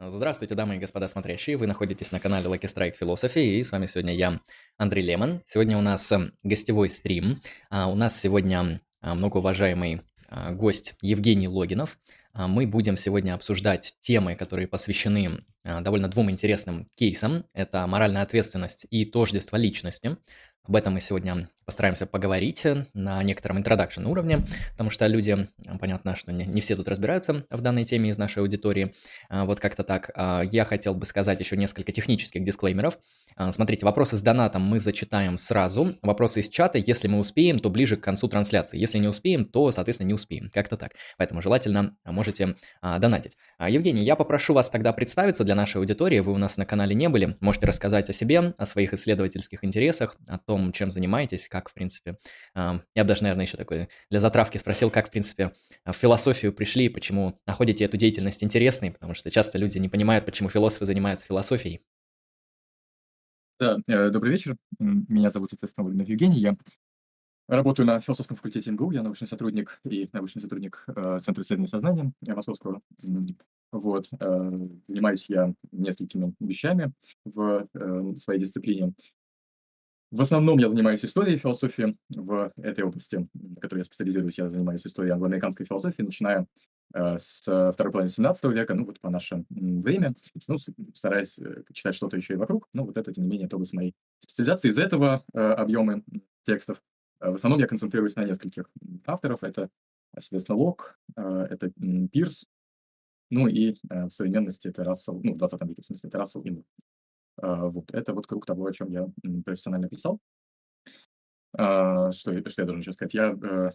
Здравствуйте, дамы и господа смотрящие. Вы находитесь на канале Lucky Strike Philosophy, и с вами сегодня я, Андрей Лемон. Сегодня у нас э, гостевой стрим. А, у нас сегодня а, многоуважаемый а, гость Евгений Логинов. Мы будем сегодня обсуждать темы, которые посвящены довольно двум интересным кейсам. Это моральная ответственность и тождество личности. Об этом мы сегодня постараемся поговорить на некотором интродакшн уровне, потому что люди, понятно, что не, не все тут разбираются в данной теме из нашей аудитории. А, вот как-то так. А, я хотел бы сказать еще несколько технических дисклеймеров. А, смотрите, вопросы с донатом мы зачитаем сразу. Вопросы из чата, если мы успеем, то ближе к концу трансляции. Если не успеем, то, соответственно, не успеем. Как-то так. Поэтому желательно можете донатить. Евгений, я попрошу вас тогда представиться для нашей аудитории. Вы у нас на канале не были. Можете рассказать о себе, о своих исследовательских интересах, о том, чем занимаетесь, как, в принципе, я бы даже, наверное, еще такой для затравки спросил, как, в принципе, в философию пришли, почему находите эту деятельность интересной, потому что часто люди не понимают, почему философы занимаются философией. Да, э, добрый вечер. Меня зовут, естественно, Вольнов Евгений. Я работаю на философском факультете МГУ. Я научный сотрудник и научный сотрудник э, Центра исследования сознания Московского. Вот. Э, занимаюсь я несколькими вещами в э, своей дисциплине. В основном я занимаюсь историей философии в этой области, в которой я специализируюсь. Я занимаюсь историей англоамериканской философии, начиная э, с второй половины 17 века, ну вот по наше время, ну, стараясь э, читать что-то еще и вокруг. Ну вот это, тем не менее, область моей специализации. Из этого э, объема текстов э, в основном я концентрируюсь на нескольких авторов. Это, соответственно, Лок, э, это Пирс, ну и э, в современности это Рассел, ну в 20 веке, в смысле, это Рассел и Мур. Вот это вот круг того, о чем я профессионально писал. Что, что я должен еще сказать? Я э,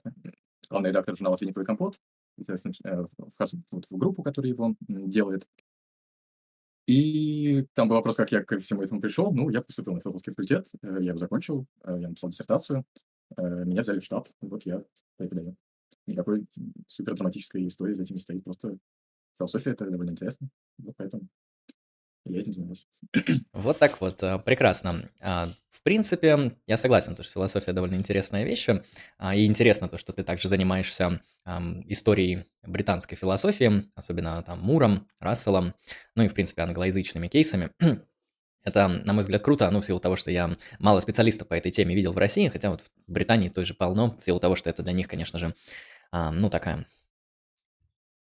главный редактор журнала «Финиковый компот». Естественно, э, вхожу вот в группу, которая его делает. И там был вопрос, как я ко всему этому пришел. Ну, я поступил на философский факультет, э, я его закончил, я написал диссертацию, меня взяли в штат, вот я преподаю. Никакой супер драматической истории за этим не стоит, просто философия — это довольно интересно, вот поэтому я этим занимаюсь. Вот так вот, а, прекрасно. А, в принципе, я согласен, что философия довольно интересная вещь, а, и интересно то, что ты также занимаешься историей британской философии, особенно там Муром, Расселом, ну и, в принципе, англоязычными кейсами. Это, на мой взгляд, круто, ну, в силу того, что я мало специалистов по этой теме видел в России, хотя вот в Британии тоже полно, в силу того, что это для них, конечно же, ну, такая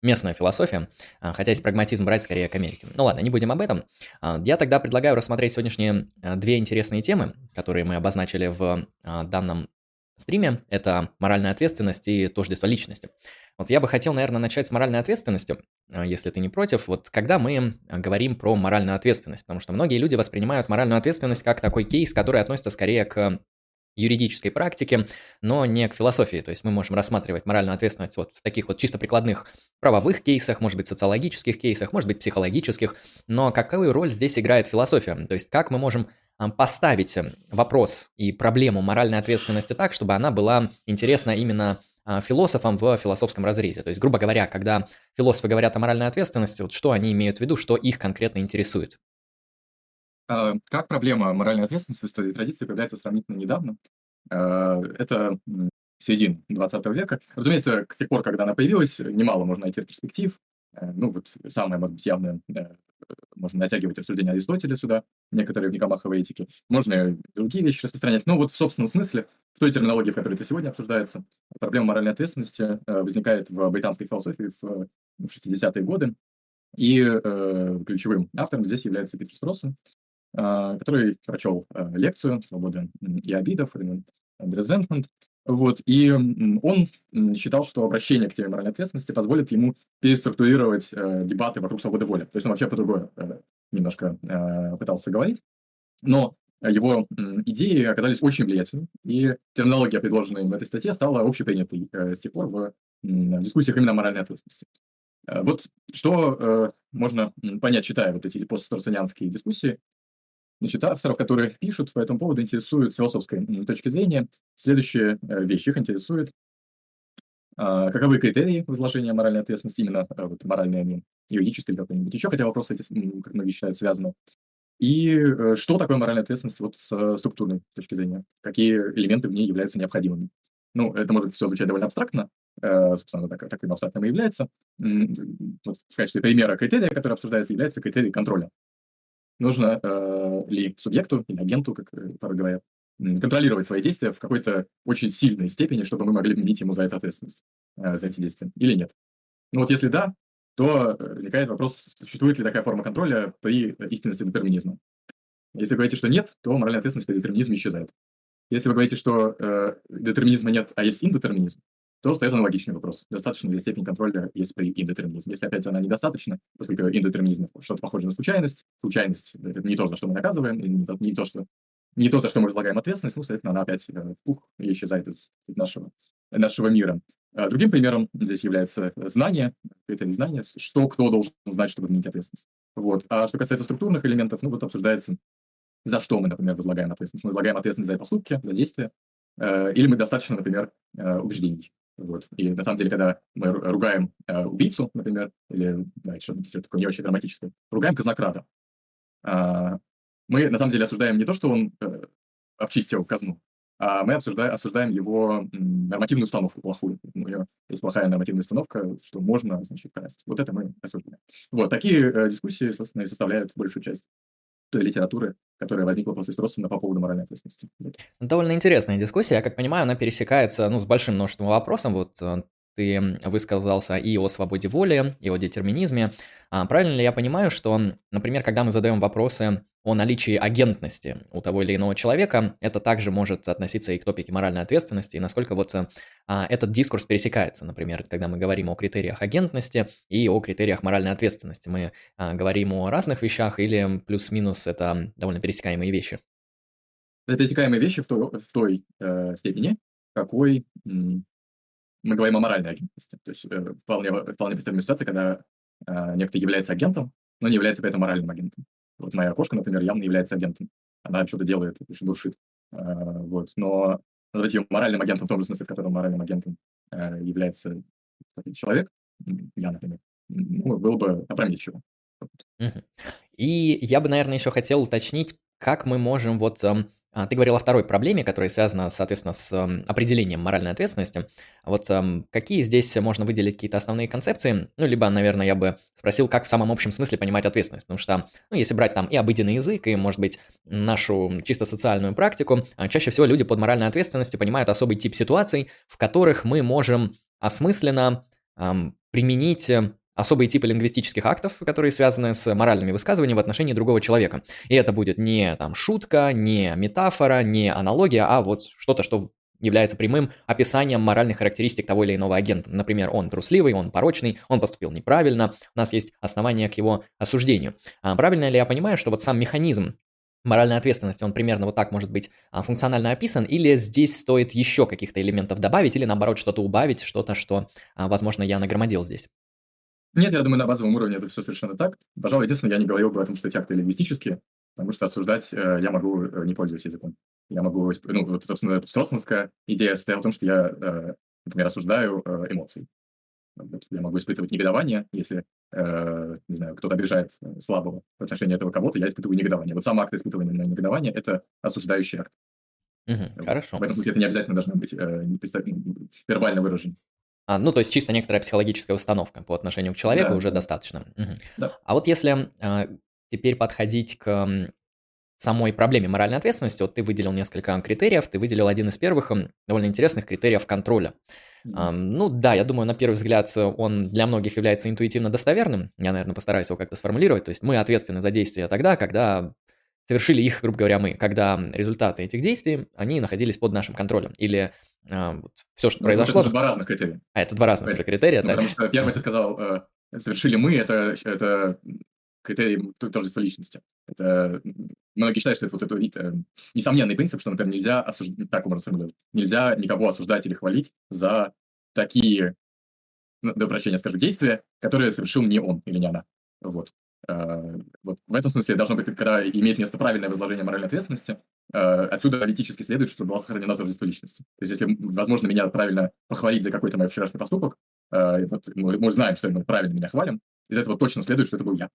местная философия, а, хотя есть прагматизм брать скорее к Америке. Ну ладно, не будем об этом. А, я тогда предлагаю рассмотреть сегодняшние а, две интересные темы, которые мы обозначили в данном стриме. Это моральная ответственность и тождество личности. Вот я бы хотел, наверное, начать с моральной ответственности, если ты не против. Вот когда мы говорим про моральную ответственность, потому что многие люди воспринимают моральную ответственность как такой кейс, который относится скорее к юридической практике, но не к философии. То есть мы можем рассматривать моральную ответственность вот в таких вот чисто прикладных правовых кейсах, может быть, социологических кейсах, может быть, психологических. Но какую роль здесь играет философия? То есть как мы можем поставить вопрос и проблему моральной ответственности так, чтобы она была интересна именно а, философам в философском разрезе. То есть, грубо говоря, когда философы говорят о моральной ответственности, вот что они имеют в виду, что их конкретно интересует? А, как проблема моральной ответственности в истории традиции появляется сравнительно недавно. А, это середина 20 века. Разумеется, с тех пор, когда она появилась, немало можно найти ретроспектив. Э, ну, вот самое, может быть, явное, э, можно натягивать рассуждения Аристотеля сюда, некоторые в Никомаховой этике. Можно другие вещи распространять. Но вот в собственном смысле, в той терминологии, в которой это сегодня обсуждается, проблема моральной ответственности э, возникает в британской философии в 60-е годы. И э, ключевым автором здесь является Питер Строссон, который прочел а, лекцию «Свобода и обидов» Резентмент. Вот, и он считал, что обращение к теме моральной ответственности позволит ему переструктурировать э, дебаты вокруг свободы воли. То есть он вообще по-другому э, немножко э, пытался говорить. Но его идеи оказались очень влиятельны, и терминология, предложенная в этой статье, стала общепринятой э, с тех пор в, дискуссиях именно моральной ответственности. Э, вот что э, можно понять, читая вот эти постсторсонианские дискуссии, Значит, авторов, которые пишут по этому поводу, интересует с философской точки зрения следующая э, вещь. Их интересует, а, каковы критерии возложения моральной ответственности, именно а, вот, моральной, а не юридической или какой-нибудь еще, хотя вопросы эти, как многие считают, связаны. И э, что такое моральная ответственность вот с э, структурной точки зрения? Какие элементы в ней являются необходимыми? Ну, это может все звучать довольно абстрактно, э, собственно, так, таким абстрактным и является. Вот в качестве примера критерия, который обсуждается, является критерий контроля. Нужно э, ли субъекту или агенту, как э, порой говорят, контролировать свои действия в какой-то очень сильной степени, чтобы мы могли вменить ему за это ответственность, э, за эти действия, или нет. Ну вот если да, то э, возникает вопрос, существует ли такая форма контроля при истинности детерминизма. Если вы говорите, что нет, то моральная ответственность при детерминизме исчезает. Если вы говорите, что э, детерминизма нет, а есть индетерминизм, то остается аналогичный вопрос. Достаточно ли степень контроля есть при индетерминизме? Если, опять, она недостаточна, поскольку индетерминизм что-то похоже на случайность, случайность – это не то, за что мы наказываем, не то, что, не то за что мы возлагаем ответственность, ну, соответственно, она опять э, пух и исчезает из нашего, нашего мира. А другим примером здесь является знание, это знание, что кто должен знать, чтобы вменить ответственность. Вот. А что касается структурных элементов, ну вот обсуждается за что мы, например, возлагаем ответственность. Мы возлагаем ответственность за поступки, за действия, э, или мы достаточно, например, э, убеждений. Вот. И на самом деле, когда мы ругаем э, убийцу, например, или да, что-то такое не очень драматическое, ругаем казнократа, э, мы на самом деле осуждаем не то, что он э, обчистил казну, а мы обсуждаем, осуждаем его нормативную установку плохую. У него есть плохая нормативная установка, что можно, значит, красть. Вот это мы осуждаем. Вот такие э, дискуссии, собственно, и составляют большую часть той литературы, которая возникла после Строссена по поводу моральной ответственности. Довольно интересная дискуссия. Я как понимаю, она пересекается ну, с большим множеством вопросов. Вот э, ты высказался и о свободе воли, и о детерминизме. А правильно ли я понимаю, что, например, когда мы задаем вопросы о наличии агентности у того или иного человека, это также может относиться и к топике моральной ответственности, и насколько вот а, этот дискурс пересекается, например, когда мы говорим о критериях агентности и о критериях моральной ответственности. Мы а, говорим о разных вещах или плюс-минус это довольно пересекаемые вещи? Это пересекаемые вещи в той, в той э, степени, какой мы говорим о моральной агентности. То есть э, вполне, вполне представимая ситуация, когда э, некто является агентом, но не является при этом моральным агентом. Вот моя кошка, например, явно является агентом. Она что-то делает, дуршит. Э, вот. Но назвать ее моральным агентом в том же смысле, в котором моральным агентом э, является человек, я, например, ну, было бы опрометчиво. И я бы, наверное, еще хотел уточнить, как мы можем вот ты говорил о второй проблеме, которая связана, соответственно, с определением моральной ответственности. Вот какие здесь можно выделить какие-то основные концепции? Ну, либо, наверное, я бы спросил, как в самом общем смысле понимать ответственность. Потому что, ну, если брать там и обыденный язык, и, может быть, нашу чисто социальную практику, а, чаще всего люди под моральной ответственностью понимают особый тип ситуаций, в которых мы можем осмысленно эм, применить особые типы лингвистических актов, которые связаны с моральными высказываниями в отношении другого человека. И это будет не там шутка, не метафора, не аналогия, а вот что-то, что является прямым описанием моральных характеристик того или иного агента. Например, он трусливый, он порочный, он поступил неправильно, у нас есть основания к его осуждению. А правильно ли я понимаю, что вот сам механизм моральной ответственности, он примерно вот так может быть а, функционально описан, или здесь стоит еще каких-то элементов добавить, или наоборот что-то убавить, что-то, что, а, возможно, я нагромадил здесь? Нет, я думаю, на базовом уровне это все совершенно так. Пожалуй, единственное, я не говорил бы о том, что эти акты лингвистические, потому что осуждать э, я могу, э, не пользуясь языком. Я могу, ну, вот, собственно, строссманская идея состояла в том, что я, э, например, осуждаю э, эмоции. Вот, я могу испытывать негодование, если, э, не знаю, кто-то обижает э, слабого в отношении этого кого-то, я испытываю негодование. Вот сам акт испытывания негодования – это осуждающий акт. Угу, вот. Хорошо. В этом смысле это не обязательно должно быть э, вербально выражено. А, ну, то есть чисто некоторая психологическая установка по отношению к человеку да. уже достаточно. Угу. Да. А вот если а, теперь подходить к самой проблеме моральной ответственности, вот ты выделил несколько критериев, ты выделил один из первых довольно интересных критериев контроля. Mm-hmm. Ну да, я думаю, на первый взгляд он для многих является интуитивно достоверным. Я, наверное, постараюсь его как-то сформулировать. То есть мы ответственны за действия тогда, когда совершили их, грубо говоря, мы, когда результаты этих действий, они находились под нашим контролем. Или вот, все, что ну, произошло... Это два разных критерия. А, это два разных это, критерия, ну, Потому что первый ты сказал, э, совершили мы, это, это критерий тождества личности. Это, многие считают, что это вот это, это несомненный принцип, что, например, нельзя осуждать, так можно сформулировать, нельзя никого осуждать или хвалить за такие, ну, до прощения скажу, действия, которые совершил не он или не она. Вот. Э, вот в этом смысле должно быть, когда имеет место правильное возложение моральной ответственности, э, отсюда аналитически следует, что была сохранена тождество личности. То есть, если, возможно, меня правильно похвалить за какой-то мой вчерашний поступок, э, вот мы, мы знаем, что мы правильно меня хвалим, из этого точно следует, что это был я.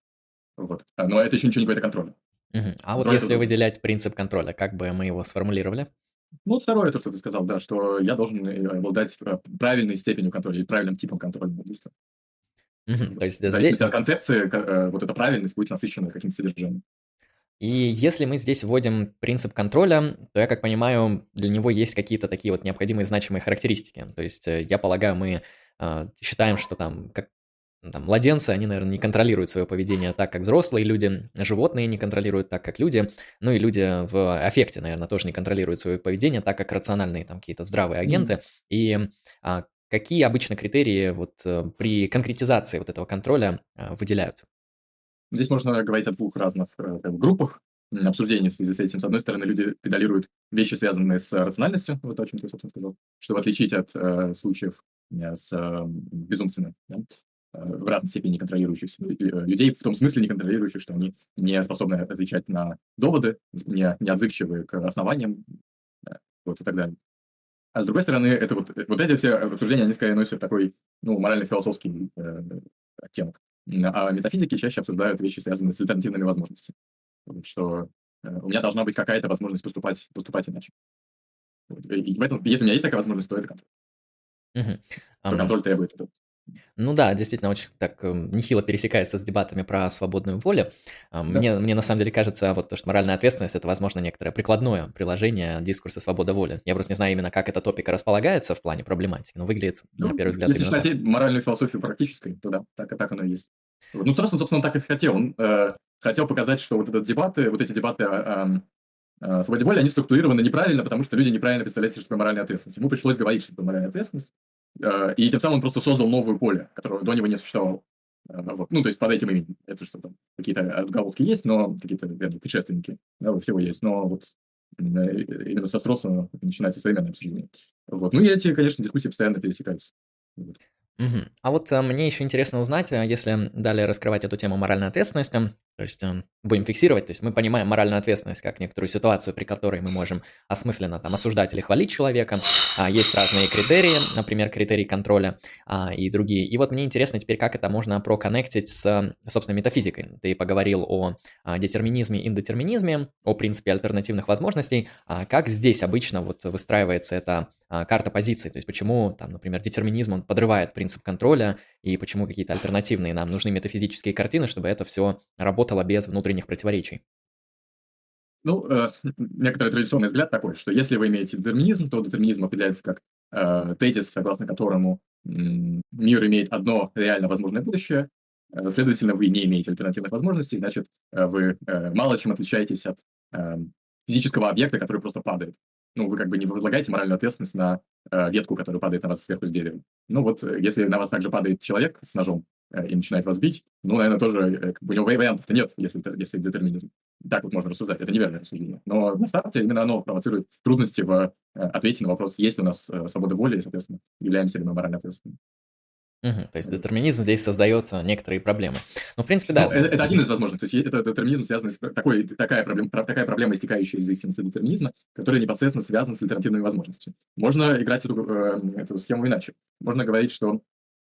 Вот. Но это еще ничего не говорит о контроле. Угу. А вот если это... выделять принцип контроля, как бы мы его сформулировали? Ну, вот второе, то, что ты сказал, да, что я должен обладать правильной степенью контроля или правильным типом контроля над действием. То есть В зависимости от концепции, э, вот эта правильность будет насыщена каким-то содержанием. И если мы здесь вводим принцип контроля, то я как понимаю, для него есть какие-то такие вот необходимые значимые характеристики. То есть э, я полагаю, мы а, считаем, что там, как, ну, там младенцы, они, наверное, не контролируют свое поведение так, как взрослые люди, животные не контролируют так, как люди, ну и люди в аффекте, наверное, тоже не контролируют свое поведение так, как рациональные там какие-то здравые агенты. И а, какие обычно критерии вот э, при конкретизации вот этого контроля а, выделяют? Здесь можно говорить о двух разных э, группах обсуждений в связи с этим. С одной стороны, люди педалируют вещи, связанные с рациональностью, вот о чем ты, собственно, сказал, чтобы отличить от э, случаев э, с э, безумцами, да, э, в разной степени контролирующих э, людей, в том смысле не контролирующих, что они не способны отвечать на доводы, не, не отзывчивы к основаниям, э, вот и так далее. А с другой стороны, это вот, э, вот эти все обсуждения, они скорее носят такой, ну, морально-философский э, оттенок. А метафизики чаще обсуждают вещи, связанные с альтернативными возможностями. Что э, у меня должна быть какая-то возможность поступать, поступать иначе. И в этом, если у меня есть такая возможность, то это контроль. Мгм. То Ам, контроль требует этого. Ну да, действительно, очень так эм, нехило пересекается с дебатами про свободную волю. А, Да. Мне, мне на самом деле кажется, вот то, что моральная ответственность это, возможно, некоторое прикладное приложение дискурса свобода воли. Я просто не знаю именно, как эта топика располагается в плане проблематики, но выглядит, на Ну, первый взгляд, если считать так. моральную философию практической, то да, так, так оно и есть. Ну, Строссон, собственно, так и хотел. Он э, хотел показать, что вот этот дебаты, вот эти дебаты о, о, о свободе воли, они структурированы неправильно, потому что люди неправильно представляют себе, что такое моральная ответственность. Ему пришлось говорить, что такое моральная ответственность. Э, и тем самым он просто создал новое поле, которое до него не существовало. Э, вот. Ну, то есть под этим именем. Это что там, какие-то отголоски есть, но какие-то, вернее, предшественники, да, всего есть. Но вот именно, именно со Строссона начинается современное обсуждение. Вот. Ну и эти, конечно, дискуссии постоянно пересекаются. Вот. Мгм. А вот э, мне еще интересно узнать, э, если далее раскрывать эту тему моральной ответственности, то есть э, будем фиксировать, то есть мы понимаем моральную ответственность как некоторую ситуацию, при которой мы можем осмысленно там осуждать или хвалить человека, а есть разные критерии, например, критерии контроля а, и другие. И вот мне интересно теперь, как это можно проконнектить с, собственно, метафизикой. Ты поговорил о а, детерминизме, индетерминизме, о принципе альтернативных возможностей. Как здесь обычно вот выстраивается эта карта позиций? То есть почему, там, например, детерминизм, он подрывает принцип контроля, и почему какие-то альтернативные нам нужны метафизические картины, чтобы это все работало без внутренних противоречий? Ну, э, некоторый традиционный взгляд такой, что если вы имеете детерминизм, то детерминизм определяется как э, тезис, согласно которому м, мир имеет одно реально возможное будущее, э, следовательно, вы не имеете альтернативных возможностей, значит, э, вы э, мало чем отличаетесь от э, физического объекта, который просто падает. Ну, вы как бы не возлагаете моральную ответственность на э, ветку, которая падает на вас сверху с дерева. Ну вот, э, если на вас также падает человек с ножом э, и начинает вас бить, ну, наверное, тоже э, как бы у него вариантов-то нет, если, если детерминизм. Так вот можно рассуждать, это неверное рассуждение. Но на старте именно оно провоцирует трудности в э, ответе на вопрос, есть ли у нас э, свобода воли, и, соответственно, являемся ли мы морально ответственными. Мгм. То есть детерминизм здесь создает э, некоторые проблемы. Ну, в принципе, Ну, да. это, это один из возможных. То есть это детерминизм, связанный с такой, такая, проблема, такая проблема, истекающая из истинности детерминизма, которая непосредственно связана с альтернативными возможностями. Можно играть эту, э, эту схему иначе. Можно говорить, что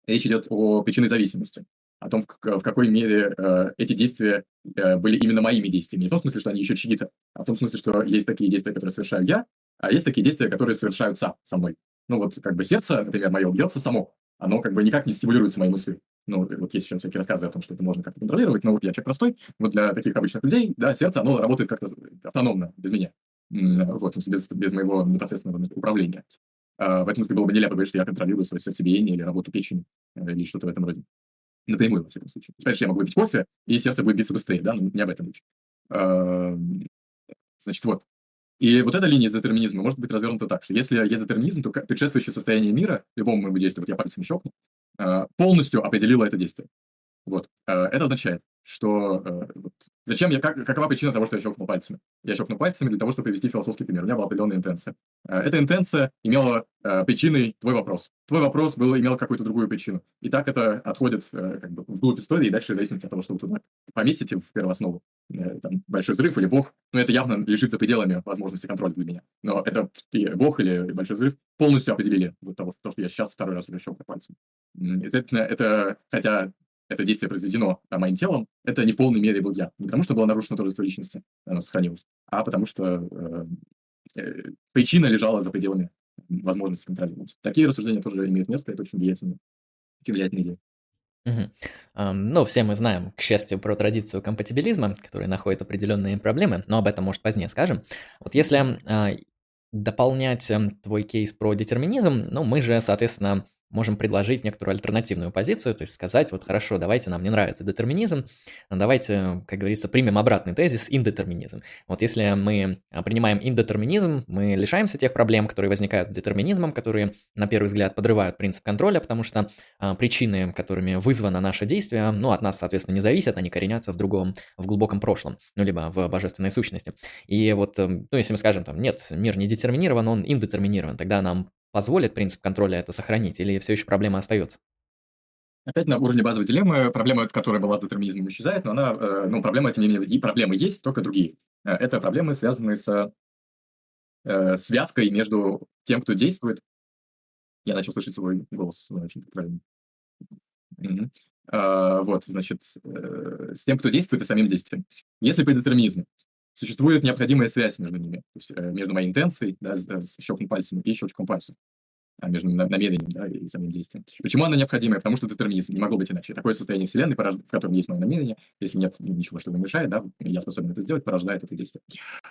речь идет о причинной зависимости, о том, в, какой мере э, эти действия э, были именно моими действиями. Не в том смысле, что они еще чьи-то, а в том смысле, что есть такие действия, которые совершаю я, а есть такие действия, которые совершаются со мной. Ну вот как бы сердце, например, мое бьется само, оно как бы никак не стимулируется моей мыслью. Ну, вот есть еще всякие рассказы о том, что это можно как-то контролировать, но вот я человек простой, вот для таких обычных людей, да, сердце, оно работает как-то автономно, без меня. Вот, без, без моего непосредственного управления. А, В этом смысле было бы нелепо говорить, что я контролирую свое сердцебиение или работу печени, э, или что-то в этом роде. Напрямую, во всяком случае. Конечно, я могу выпить кофе, и сердце будет биться быстрее, да, но не об этом речь. Значит, вот. И вот эта линия из детерминизма может быть развернута так, что если есть детерминизм, то предшествующее состояние мира, любому моему действию, вот я пальцем щелкну, а, полностью определило это действие. Вот. А, Это означает, что э, вот, зачем я, как, какова причина того, что я щелкнул пальцами? Я щелкнул пальцами для того, чтобы привести философский пример. У меня была определенная интенция. Э, Эта интенция имела э, причиной твой вопрос. Твой вопрос был, имел какую-то другую причину. И так это отходит э, как бы вглубь истории, и дальше в зависимости от того, что вы туда поместите в первооснову. Э, Там, большой взрыв или бог. Но это явно лежит за пределами возможности контроля для меня. Но это и бог или большой взрыв полностью определили вот того, то, что я сейчас второй раз уже щелкаю пальцем. Естественно, это, хотя это действие произведено а, моим телом, это не в полной мере был я. Не потому, что было нарушено торжество личности, оно сохранилось, а потому что э, э, причина лежала за пределами возможности контролировать. Такие рассуждения тоже имеют место, это очень влиятельно, очень влиятельная идея. Ам, ну, все мы знаем, к счастью, про традицию компатибилизма, которая находит определенные проблемы, но об этом, может, позднее скажем. Вот если а, дополнять эм, твой кейс про детерминизм, ну, мы же, соответственно, можем предложить некоторую альтернативную позицию, то есть сказать, вот хорошо, давайте, нам не нравится детерминизм, давайте, как говорится, примем обратный тезис, индетерминизм. Вот если мы а, принимаем индетерминизм, мы лишаемся тех проблем, которые возникают с детерминизмом, которые, на первый взгляд, подрывают принцип контроля, потому что а, причины, которыми вызвано наше действие, ну, от нас, соответственно, не зависят, они коренятся в другом, в глубоком прошлом, ну, либо в божественной сущности. И вот, эм, ну, если мы скажем, там, нет, мир не детерминирован, он индетерминирован, тогда нам позволит принцип контроля это сохранить, или все еще проблема остается? Опять на уровне базовой дилеммы, проблема, которая была с детерминизмом, исчезает, но она, э, ну, проблема, тем не менее, и проблемы есть, только другие. Э, это проблемы, связанные с э, связкой между тем, кто действует. Я начал слышать свой голос, очень правильно. Угу. А, вот, значит, с тем, кто действует, и самим действием. Если при детерминизме существует необходимая связь между ними, то есть э, между моей интенцией, да, с, с щелком пальцем и щелчком пальцем, а между намерением да, и самим действием. Почему она необходимая? Потому что детерминизм не могло быть иначе. Такое состояние Вселенной, в котором есть мое намерение, если нет ничего, что мне мешает, да, я способен это сделать, порождает это действие.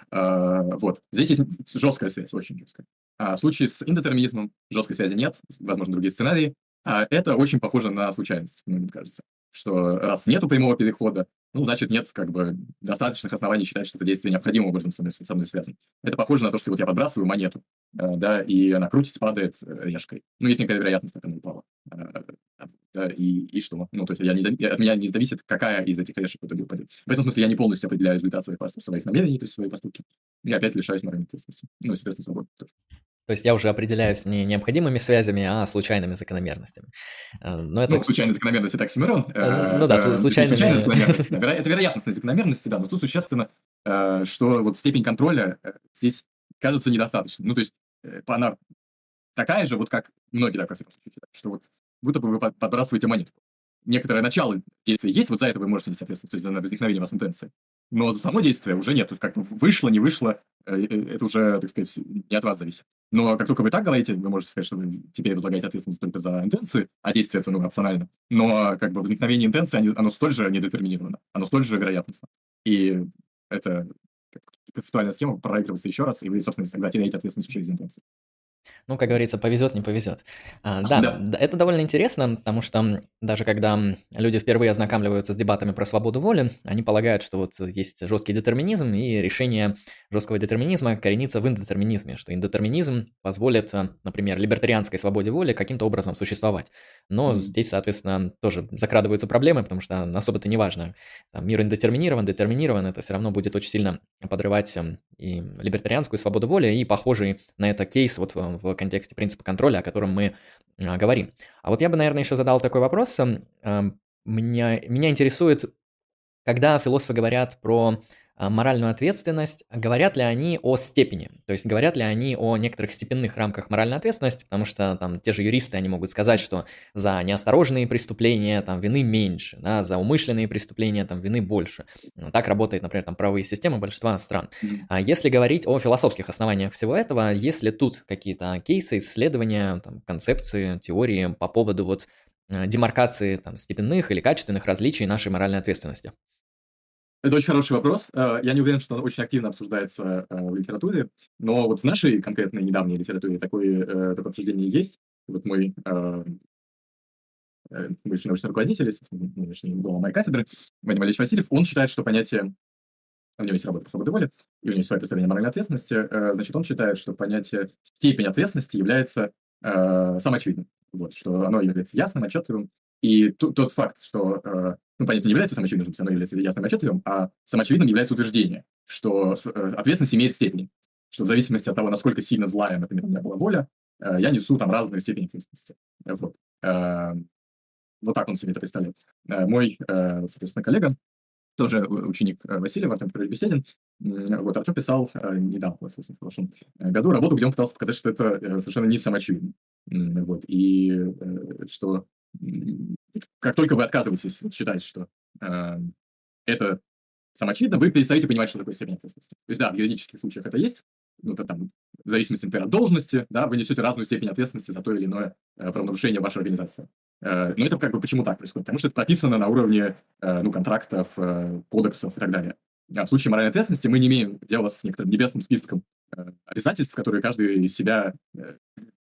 А, вот. Здесь есть жесткая связь, очень жесткая. А в случае с индетерминизмом жесткой связи нет, возможно, другие сценарии. А это очень похоже на случайность, мне кажется. Что раз нету прямого перехода, ну, значит, нет как бы достаточных оснований считать, что это действие необходимым образом со мной, со мной связано. Это похоже на то, что вот я подбрасываю монету, э, да, и она крутится, падает э, решкой. Ну, есть некая вероятность, как она упала. Э, да, и, и что? Ну, то есть я не, от меня не зависит, какая из этих решек в итоге упадет. В этом смысле я не полностью определяю результат своих, своих намерений, то есть свои поступки. Я опять лишаюсь моральной ответственности. Ну, естественно, свободы тоже. То есть я уже определяюсь не необходимыми связями, а случайными закономерностями. Э, но это... Ну, случайные закономерности так Симирон. Э, ну да, э, случайные... случайные закономерности. Это вероятностные закономерности, да, но тут существенно, что вот степень контроля здесь кажется недостаточно. Ну, то есть она такая же, вот как многие, так, что вот будто бы вы подбрасываете монетку. Некоторое начало действия есть, вот за это вы можете нести ответственность, то есть за возникновение вас интенции. Но за само действие уже нет. Тут как бы вышло, не вышло, это уже, так сказать, не от вас зависит. Но как только вы так говорите, вы можете сказать, что вы теперь возлагаете ответственность только за интенции, а действие это ну, опционально. Но как бы возникновение интенции, оно столь же недетерминировано, оно столь же вероятностно. И это концептуальная схема проигрывается еще раз, и вы, собственно, тогда теряете ответственность уже из интенции. Ну, как говорится, повезет, не повезет. А, да, да, это довольно интересно, потому что даже когда люди впервые ознакомливаются с дебатами про свободу воли, они полагают, что вот есть жесткий детерминизм, и решение жесткого детерминизма коренится в индетерминизме, что индетерминизм позволит, например, либертарианской свободе воли каким-то образом существовать. Но mm-hmm. здесь, соответственно, тоже закрадываются проблемы, потому что особо-то не важно. Там, мир индетерминирован, детерминирован, это все равно будет очень сильно подрывать и либертарианскую свободу воли, и похожий на это кейс вот в контексте принципа контроля, о котором мы а, говорим. А вот я бы, наверное, еще задал такой вопрос. Меня, меня интересует, когда философы говорят про моральную ответственность, говорят ли они о степени? То есть говорят ли они о некоторых степенных рамках моральной ответственности? Потому что там те же юристы, они могут сказать, что за неосторожные преступления там вины меньше, да, за умышленные преступления там вины больше. Ну, так работает, например, там правовые системы большинства стран. А если говорить о философских основаниях всего этого, есть ли тут какие-то кейсы, исследования, там, концепции, теории по поводу вот э, демаркации там, степенных или качественных различий нашей моральной ответственности? Это очень хороший вопрос. Э, я не уверен, что он очень активно обсуждается э, в литературе, но вот в нашей конкретной недавней литературе такое, э, такое обсуждение есть. Вот мой бывший научный руководитель, нынешний глава моей кафедры, Вадим Ильич Васильев, он считает, что понятие у него есть работа по свободе воли, и у него есть свое представление моральной ответственности, значит, он считает, что понятие степень ответственности является э, самоочевидным, вот, что оно является ясным, отчетливым, и тот факт, что ну, понятие не является самоочевидным, оно является ясным отчетливым, а самоочевидным является утверждение, что э, ответственность имеет степень, что в зависимости от того, насколько сильно злая, например, у меня была воля, э, я несу там разную степень ответственности. Вот. Э, вот так он себе это представляет. Мой, соответственно, коллега, тоже ученик Васильева, Артем Петрович Беседин, вот Артем писал недавно, в прошлом году, работу, где он пытался показать, что это совершенно не самоочевидно. Вот. И что как только вы отказываетесь считать, что э, это самоочевидно, вы перестаете понимать, что такое степень ответственности. То есть, да, в юридических случаях это есть, ну, это там, в зависимости, например, от должности, да, вы несете разную степень ответственности за то или иное э, правонарушение вашей организации. Э, но это как бы почему так происходит? Потому что это прописано на уровне э, ну, контрактов, э, кодексов и так далее. А в случае моральной ответственности мы не имеем дела с некоторым небесным списком э, обязательств, которые каждый из себя, э,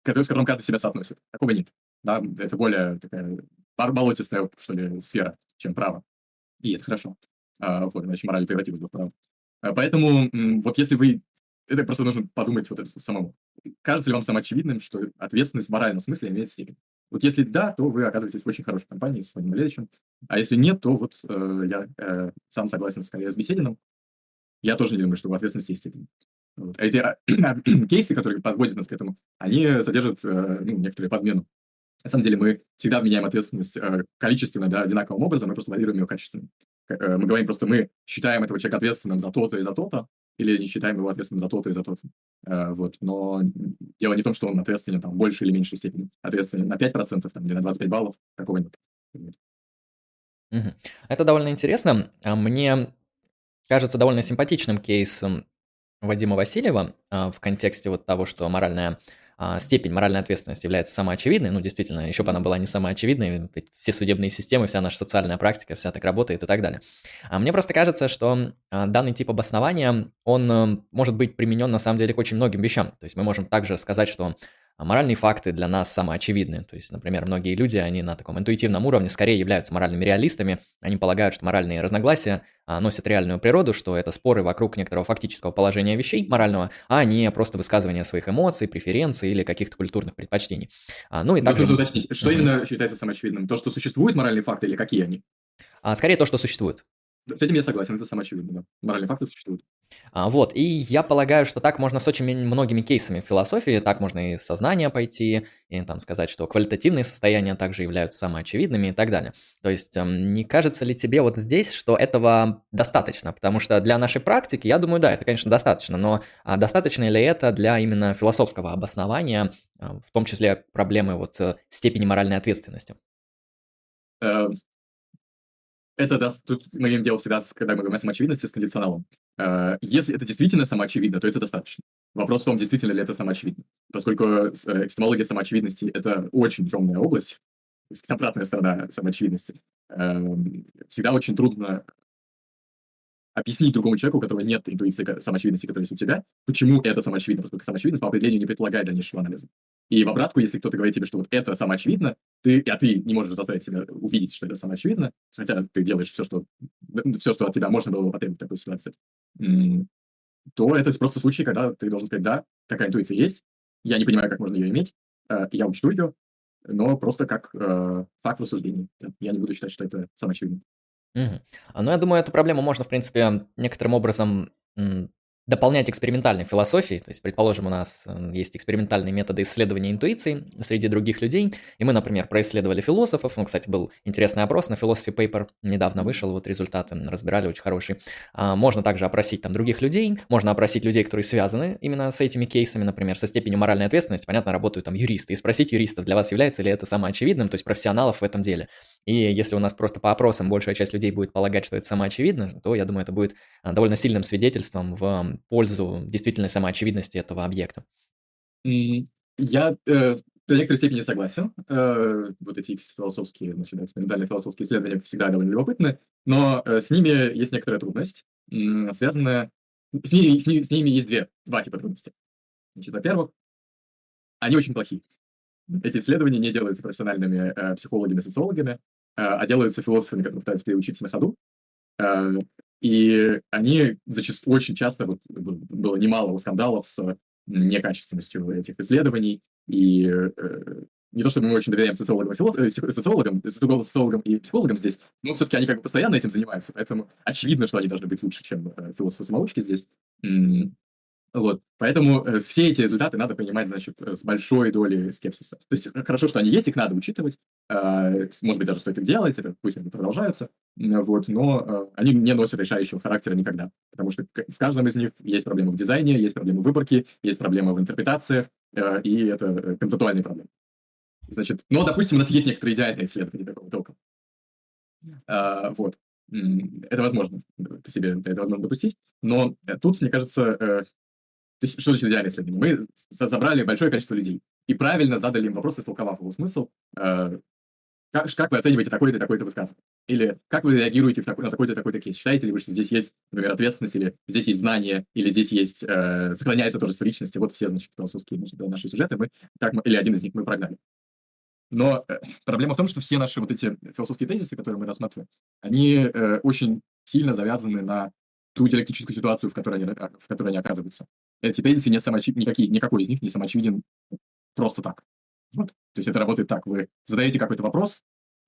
с которым каждый себя соотносит. Такого нет. Да? Это более такая болотистая, что ли, сфера, чем право. И это хорошо. А, вот, иначе мораль превратилась бы в право. А, поэтому вот если вы... Это просто нужно подумать вот это самому. Кажется ли вам самоочевидным, что ответственность в моральном смысле имеет степень? Вот если да, то вы оказываетесь в очень хорошей компании с Владимиром Валерьевичем. А если нет, то вот э, я э, сам согласен скорее с Бесединым. Я тоже не думаю, что в ответственности есть степень. Вот. Эти а, кейсы, которые подводят нас к этому, они содержат э, ну, некоторую подмену. На самом деле мы всегда меняем ответственность э, количественно, да, одинаковым образом, мы просто варьируем ее качественно. Э, мы говорим просто, мы считаем этого человека ответственным за то-то и за то-то, или не считаем его ответственным за то-то и за то-то. Э, вот. Но дело не в том, что он ответственен там, в большей или меньшей степени. Ответственен на 5% там, или на 25 баллов, такого нет. Это довольно интересно. А мне кажется довольно симпатичным кейсом Вадима Васильева а, в контексте вот того, что моральная степень моральной ответственности является самоочевидной, ну, действительно, еще бы она была не самоочевидной, все судебные системы, вся наша социальная практика, вся так работает и так далее. А мне просто кажется, что а, данный тип обоснования, он э, может быть применен на самом деле к очень многим вещам. То есть мы можем также сказать, что а моральные факты для нас самоочевидны. То есть, например, многие люди, они на таком интуитивном уровне скорее являются моральными реалистами. Они полагают, что моральные разногласия а, носят реальную природу, что это споры вокруг некоторого фактического положения вещей морального, а не просто высказывание своих эмоций, преференций или каких-то культурных предпочтений. А, ну и также... Нужно уточнить, что mm-hmm. именно считается самоочевидным? То, что существуют моральные факты или какие они? А, скорее то, что существует. С этим я согласен, это самоочевидно, да. Моральные факты существуют. А, вот, и я полагаю, что так можно с очень многими кейсами в философии, так можно и в сознание пойти, и там сказать, что квалитативные состояния также являются самоочевидными и так далее. То есть, эм, не кажется ли тебе вот здесь, что этого достаточно? Потому что для нашей практики, я думаю, да, это, конечно, достаточно, но а достаточно ли это для именно философского обоснования, а, в том числе проблемы вот э, степени моральной ответственности? Эм, это даст, тут мы имеем дело всегда, когда мы говорим о самоочевидности, с кондиционалом. Э, если это действительно самоочевидно, то это достаточно. Вопрос в том, действительно ли это самоочевидно. Поскольку э, эпистемология самоочевидности – это очень темная область, обратная сторона самоочевидности. Эм, всегда очень трудно объяснить другому человеку, у которого нет интуиции самоочевидности, которая есть у тебя, почему это самоочевидно, поскольку самоочевидность по определению не предполагает дальнейшего анализа. И в обратку, если кто-то говорит тебе, что вот это самоочевидно, ты, а ты не можешь заставить себя увидеть, что это самоочевидно, хотя ты делаешь все, что, все, что от тебя можно было бы потребовать в такой ситуации, то это просто случай, когда ты должен сказать, да, такая интуиция есть, я не понимаю, как можно ее иметь, э, я учту ее, но просто как э, факт рассуждения. Я не буду считать, что это самоочевидно. А, ну, я думаю, эту проблему можно, в принципе, некоторым образом дополнять экспериментальной философией. То есть, предположим, у нас есть экспериментальные методы исследования интуиции среди других людей, и мы, например, происследовали философов. Ну, кстати, был интересный опрос на Philosophy Paper, недавно вышел, вот результаты разбирали, очень хорошие. А, можно также опросить там других людей, можно опросить людей, которые связаны именно с этими кейсами, например, со степенью моральной ответственности, понятно, работают там юристы, и спросить юристов, для вас является ли это самоочевидным, то есть профессионалов в этом деле. И если у нас просто по опросам большая часть людей будет полагать, что это самоочевидно, то, я думаю, это будет а, довольно сильным свидетельством в пользу действительно самоочевидности этого объекта. Я э, до некоторой степени согласен. Э, вот эти философские, значит, экспериментальные философские исследования всегда довольно любопытны, но э, с ними есть некоторая трудность, связанная... С ними, с, ними, с ними есть две, два типа трудностей. Значит, во-первых, они очень плохие. Эти исследования не делаются профессиональными э, психологами, социологами, э, а делаются философами, которые пытаются переучиться на ходу. Э, и они зачастую, очень часто, вот, было немало скандалов с некачественностью этих исследований, и э, не то чтобы мы очень доверяем социологам, и э, социологам, социологам и психологам здесь, но все-таки они как бы постоянно этим занимаются, поэтому очевидно, что они должны быть лучше, чем э, философы-самоучки здесь. Вот. Поэтому э, все эти результаты надо понимать, значит, с большой долей скепсиса. То есть хорошо, что они есть, их надо учитывать. Э, может быть, даже стоит их делать, это пусть они продолжаются. Вот, но э, они не носят решающего характера никогда. Потому что в каждом из них есть проблемы в дизайне, есть проблемы в выборке, есть проблемы в интерпретациях, и это концептуальные проблемы. Значит, но, допустим, у нас есть некоторые идеальные исследования такого толка. Вот. Это возможно по себе, это возможно допустить. Но тут, мне кажется, То есть, что значит идеальное исследование? Мы собрали большое количество людей и правильно задали им вопрос, истолковав его смысл, э, как, как вы оцениваете такой-то такой-то высказывание? Или как вы реагируете такой, на такой-то такой-то кейс? Считаете ли вы, что здесь есть, например, ответственность, или здесь есть знание, или здесь есть э, сохраняется тоже личности? Вот все, значит, философские значит, наши сюжеты, мы, так, или один из них мы прогнали. Но э, проблема в том, что все наши вот эти философские тезисы, которые мы рассматриваем, они э, очень сильно завязаны на ту диалектическую ситуацию, в которой они, в которой они оказываются. Эти тезисы не самоочевидны, никакие, никакой из них не самоочевиден просто так. Вот. То есть это работает так. Вы задаете какой-то вопрос,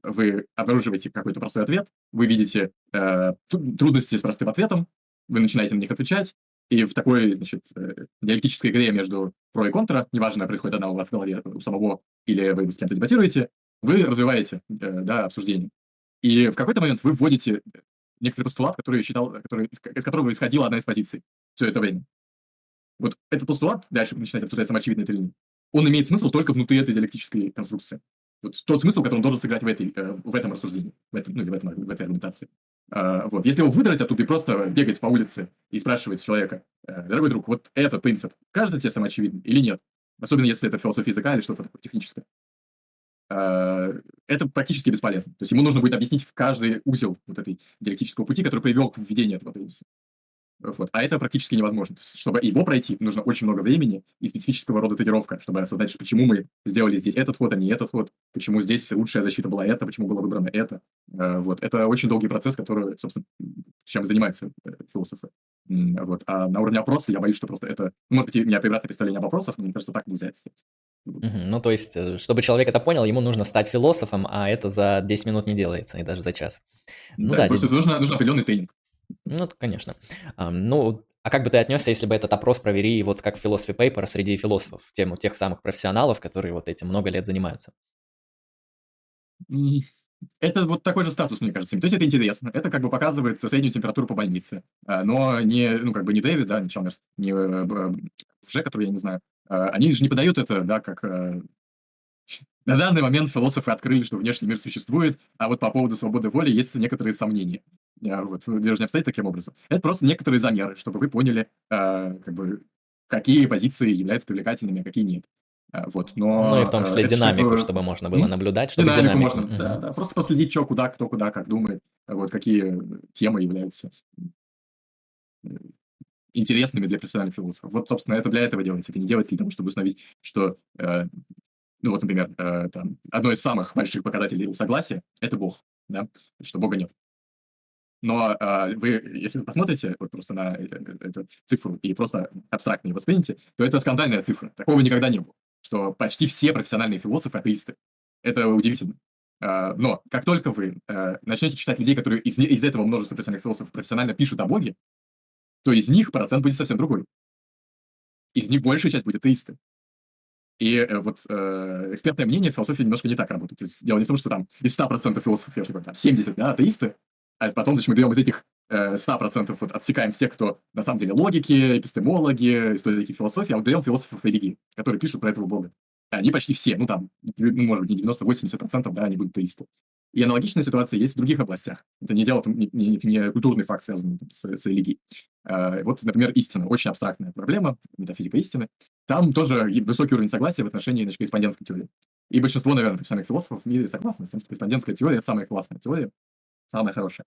вы обнаруживаете какой-то простой ответ, вы видите э, трудности с простым ответом, вы начинаете на них отвечать, и в такой, значит, э, диалектической игре между про и контра, неважно, происходит она у вас в голове у самого, или вы с кем-то дебатируете, вы развиваете э, да, обсуждение. И в какой-то момент вы вводите некоторый постулат, который считал, который, из которого исходила одна из позиций все это время. Вот этот постулат, дальше вы начинаете обсуждать, самоочевидно это или нет, он имеет смысл только внутри этой диалектической конструкции. Вот тот смысл, который он должен сыграть в, этой, э, в этом рассуждении, в, этом, ну, или в, этом, в этой аргументации. А, вот. Если его выдрать оттуда и просто бегать по улице и спрашивать человека, э, дорогой друг, вот этот принцип кажется тебе самоочевидным или нет? Особенно если это философия языка или что-то такое техническое. А, это практически бесполезно. То есть ему нужно будет объяснить в каждый узел вот этой диалектического пути, который привел к введению этого тезиса. Вот. А это практически невозможно. Чтобы его пройти, нужно очень много времени и специфического рода тренировка, чтобы осознать, почему мы сделали здесь этот ход, а не этот ход, почему здесь лучшая защита была это, почему было выбрано это. Э, вот. Это очень долгий процесс, который, собственно, чем занимаются э, философы. Вот. А на уровне опроса я боюсь, что просто это... Может быть, у меня превратное представление об опросах, но мне кажется, так нельзя это сделать. Ну, то есть, э, чтобы человек это понял, ему нужно стать философом, а это за 10 минут не делается, и даже за час. Ну Да, да, просто нужно, нужно определенный тренинг. Ну, конечно. ну, а как бы ты отнесся, если бы этот опрос провели вот как philosophy paper среди философов, тему тех самых профессионалов, которые вот этим много лет занимаются? Это вот такой же статус, мне кажется. То есть это интересно. Это как бы показывает среднюю температуру по больнице. А, но не, ну, как бы не Дэвид, да, не Чалмерс, не Вже, который я не знаю. А, они же не подают это, да, как э, на данный момент философы открыли, что внешний мир существует, а вот по поводу свободы воли есть некоторые сомнения. Вот, дело не обстоит таким образом. Это просто некоторые замеры, чтобы вы поняли, э, как бы, какие позиции являются привлекательными, а какие нет. А, вот, но, ну и в том числе динамику, чтобы, чтобы можно было наблюдать, чтобы динамику, динамику. можно, угу. да, да, просто последить, что куда, кто куда, как думает, вот какие темы являются интересными для профессиональных философов. Вот, собственно, это для этого делается. Это не делается для того, чтобы установить, что, э, ну вот, например, э, там, одно из самых больших показателей согласия – это Бог, да, что Бога нет. Но э, вы, если вы посмотрите вот просто на э, эту цифру и просто абстрактно ее воспримете, то это скандальная цифра. Такого никогда не было, что почти все профессиональные философы атеисты. Это удивительно. Э, но как только вы э, начнете читать людей, которые из, из этого множества профессиональных философов профессионально пишут о Боге, то из них процент будет совсем другой. Из них большая часть будет атеисты. И э, вот э, экспертное мнение в философии немножко не так работает. То есть дело не в том, что там из 100% философов, я же говорю, там 70 да, атеисты, а потом, значит, мы берем из этих э, 100% вот отсекаем всех, кто на самом деле логики, эпистемологи, историки философии, а вот берем философов религии, которые пишут про этого бога. Они почти все, ну там, ну, может быть, не 90-80%, да, они будут теисты. И аналогичная ситуация есть в других областях. Это не дело, не, не, не культурный факт, связанный там, с, с религией. А, вот, например, истина. Очень абстрактная проблема, метафизика истины. Там тоже высокий уровень согласия в отношении значит, корреспондентской теории. И большинство, наверное, профессиональных философов в мире согласны с тем, что корреспондентская теория – это самая классная теория, самое хорошее.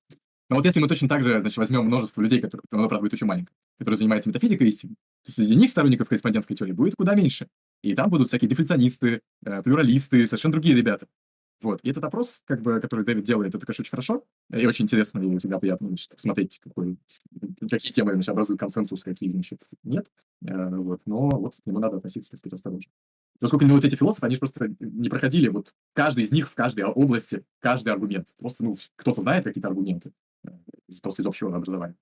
Но вот если мы точно так же, значит, возьмем множество людей, которые, оно, правда, будет очень маленькое, которые занимаются метафизикой истины, то среди них сторонников корреспондентской теории будет куда меньше. И там будут всякие дефляционисты, э, плюралисты, совершенно другие ребята. Вот. И этот опрос, как бы, который Дэвид делает, это, конечно, очень хорошо. И очень интересно, и всегда приятно значит, посмотреть, какой, какие темы значит, образуют консенсус, какие, значит, нет. Э, вот. Но вот к нему надо относиться, так сказать, осторожно. Поскольку ну, вот эти философы, они же просто не проходили вот каждый из них в каждой области, каждый аргумент. Просто, ну, кто-то знает какие-то аргументы, э, просто из общего образования.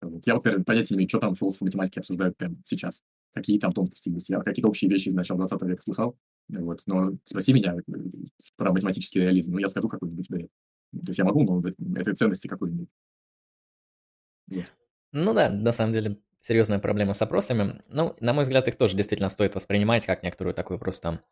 Вот. Я вот например, понятия не имею, что там философы математики обсуждают прямо сейчас. Какие там тонкости есть. Я какие-то общие вещи из начала 20 века слыхал. Вот. Но спроси меня э, про математический реализм, ну, я скажу какой-нибудь бред. То есть я могу, но это ценности какой-нибудь. Ну да, на самом деле, серьезная проблема с опросами. Ну, на мой взгляд, их тоже действительно стоит воспринимать как некоторую такую просто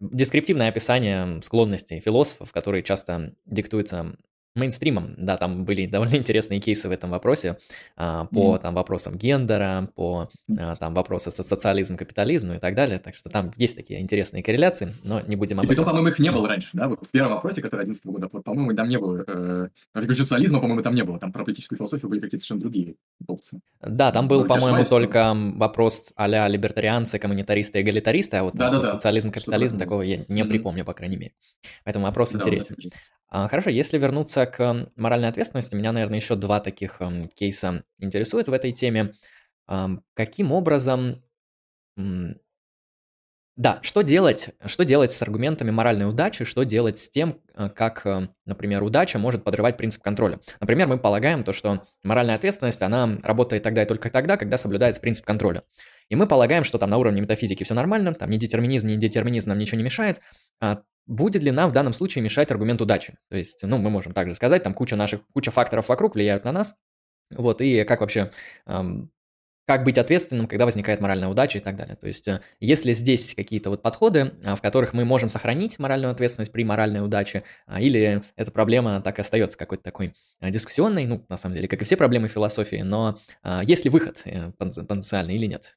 дескриптивное описание склонностей философов, которые часто диктуются мейнстримом. Да, там были довольно интересные кейсы в этом вопросе а, по Мгм. там вопросам гендера, по а, там вопросы со социализм, капитализм и так далее. Так что там есть такие интересные корреляции, но не будем И об притом, этом. по-моему, их не было раньше, да? Вот в первом вопросе, который 11 года, по-моему, там не было, э, социализма, по-моему, там не было. Там про политическую философию были какие-то совершенно другие опции. Да, там был, по-моему, только вопрос а-ля либертарианцы, коммунитаристы, эгалитаристы, а вот социализм, капитализм, такого я не припомню, по крайней мере. Поэтому вопрос интересен. А, Хорошо, если вернуться к моральной ответственности, меня, наверное, еще два таких кейса интересуют в этой теме. Каким образом Да, что делать, что делать с аргументами моральной удачи, что делать с тем, э, как, э, например, удача может подрывать принцип контроля. Например, мы полагаем то, что моральная ответственность, она работает тогда и только тогда, когда соблюдается принцип контроля. И мы полагаем, что там на уровне метафизики все нормально, там ни детерминизм, ни детерминизм нам ничего не мешает. Будет ли нам в данном случае мешать аргумент удачи? То есть, ну, мы можем также сказать, там куча наших, куча факторов вокруг влияют на нас, вот, и как вообще ам, как быть ответственным, когда возникает моральная удача и так далее. То есть, э, если здесь какие-то вот подходы, а, в которых мы можем сохранить моральную ответственность при моральной удаче, а, или эта проблема так и остается какой-то такой а, дискуссионной, ну, на самом деле, как и все проблемы философии, но есть ли выход э, потен- потенциальный или нет?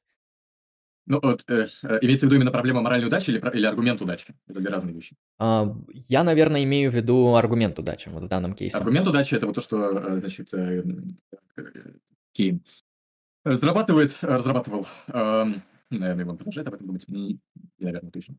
Ну, вот, э, э, имеется в виду именно проблема моральной удачи или, или аргумент удачи? Это две разные вещи. А, Я, наверное, имею в виду аргумент удачи вот в данном кейсе. Аргумент удачи– это вот то, что, э, значит, э, э, Кейн разрабатывает, разрабатывал, эм, наверное, он продолжает об этом думать, наверное, точно.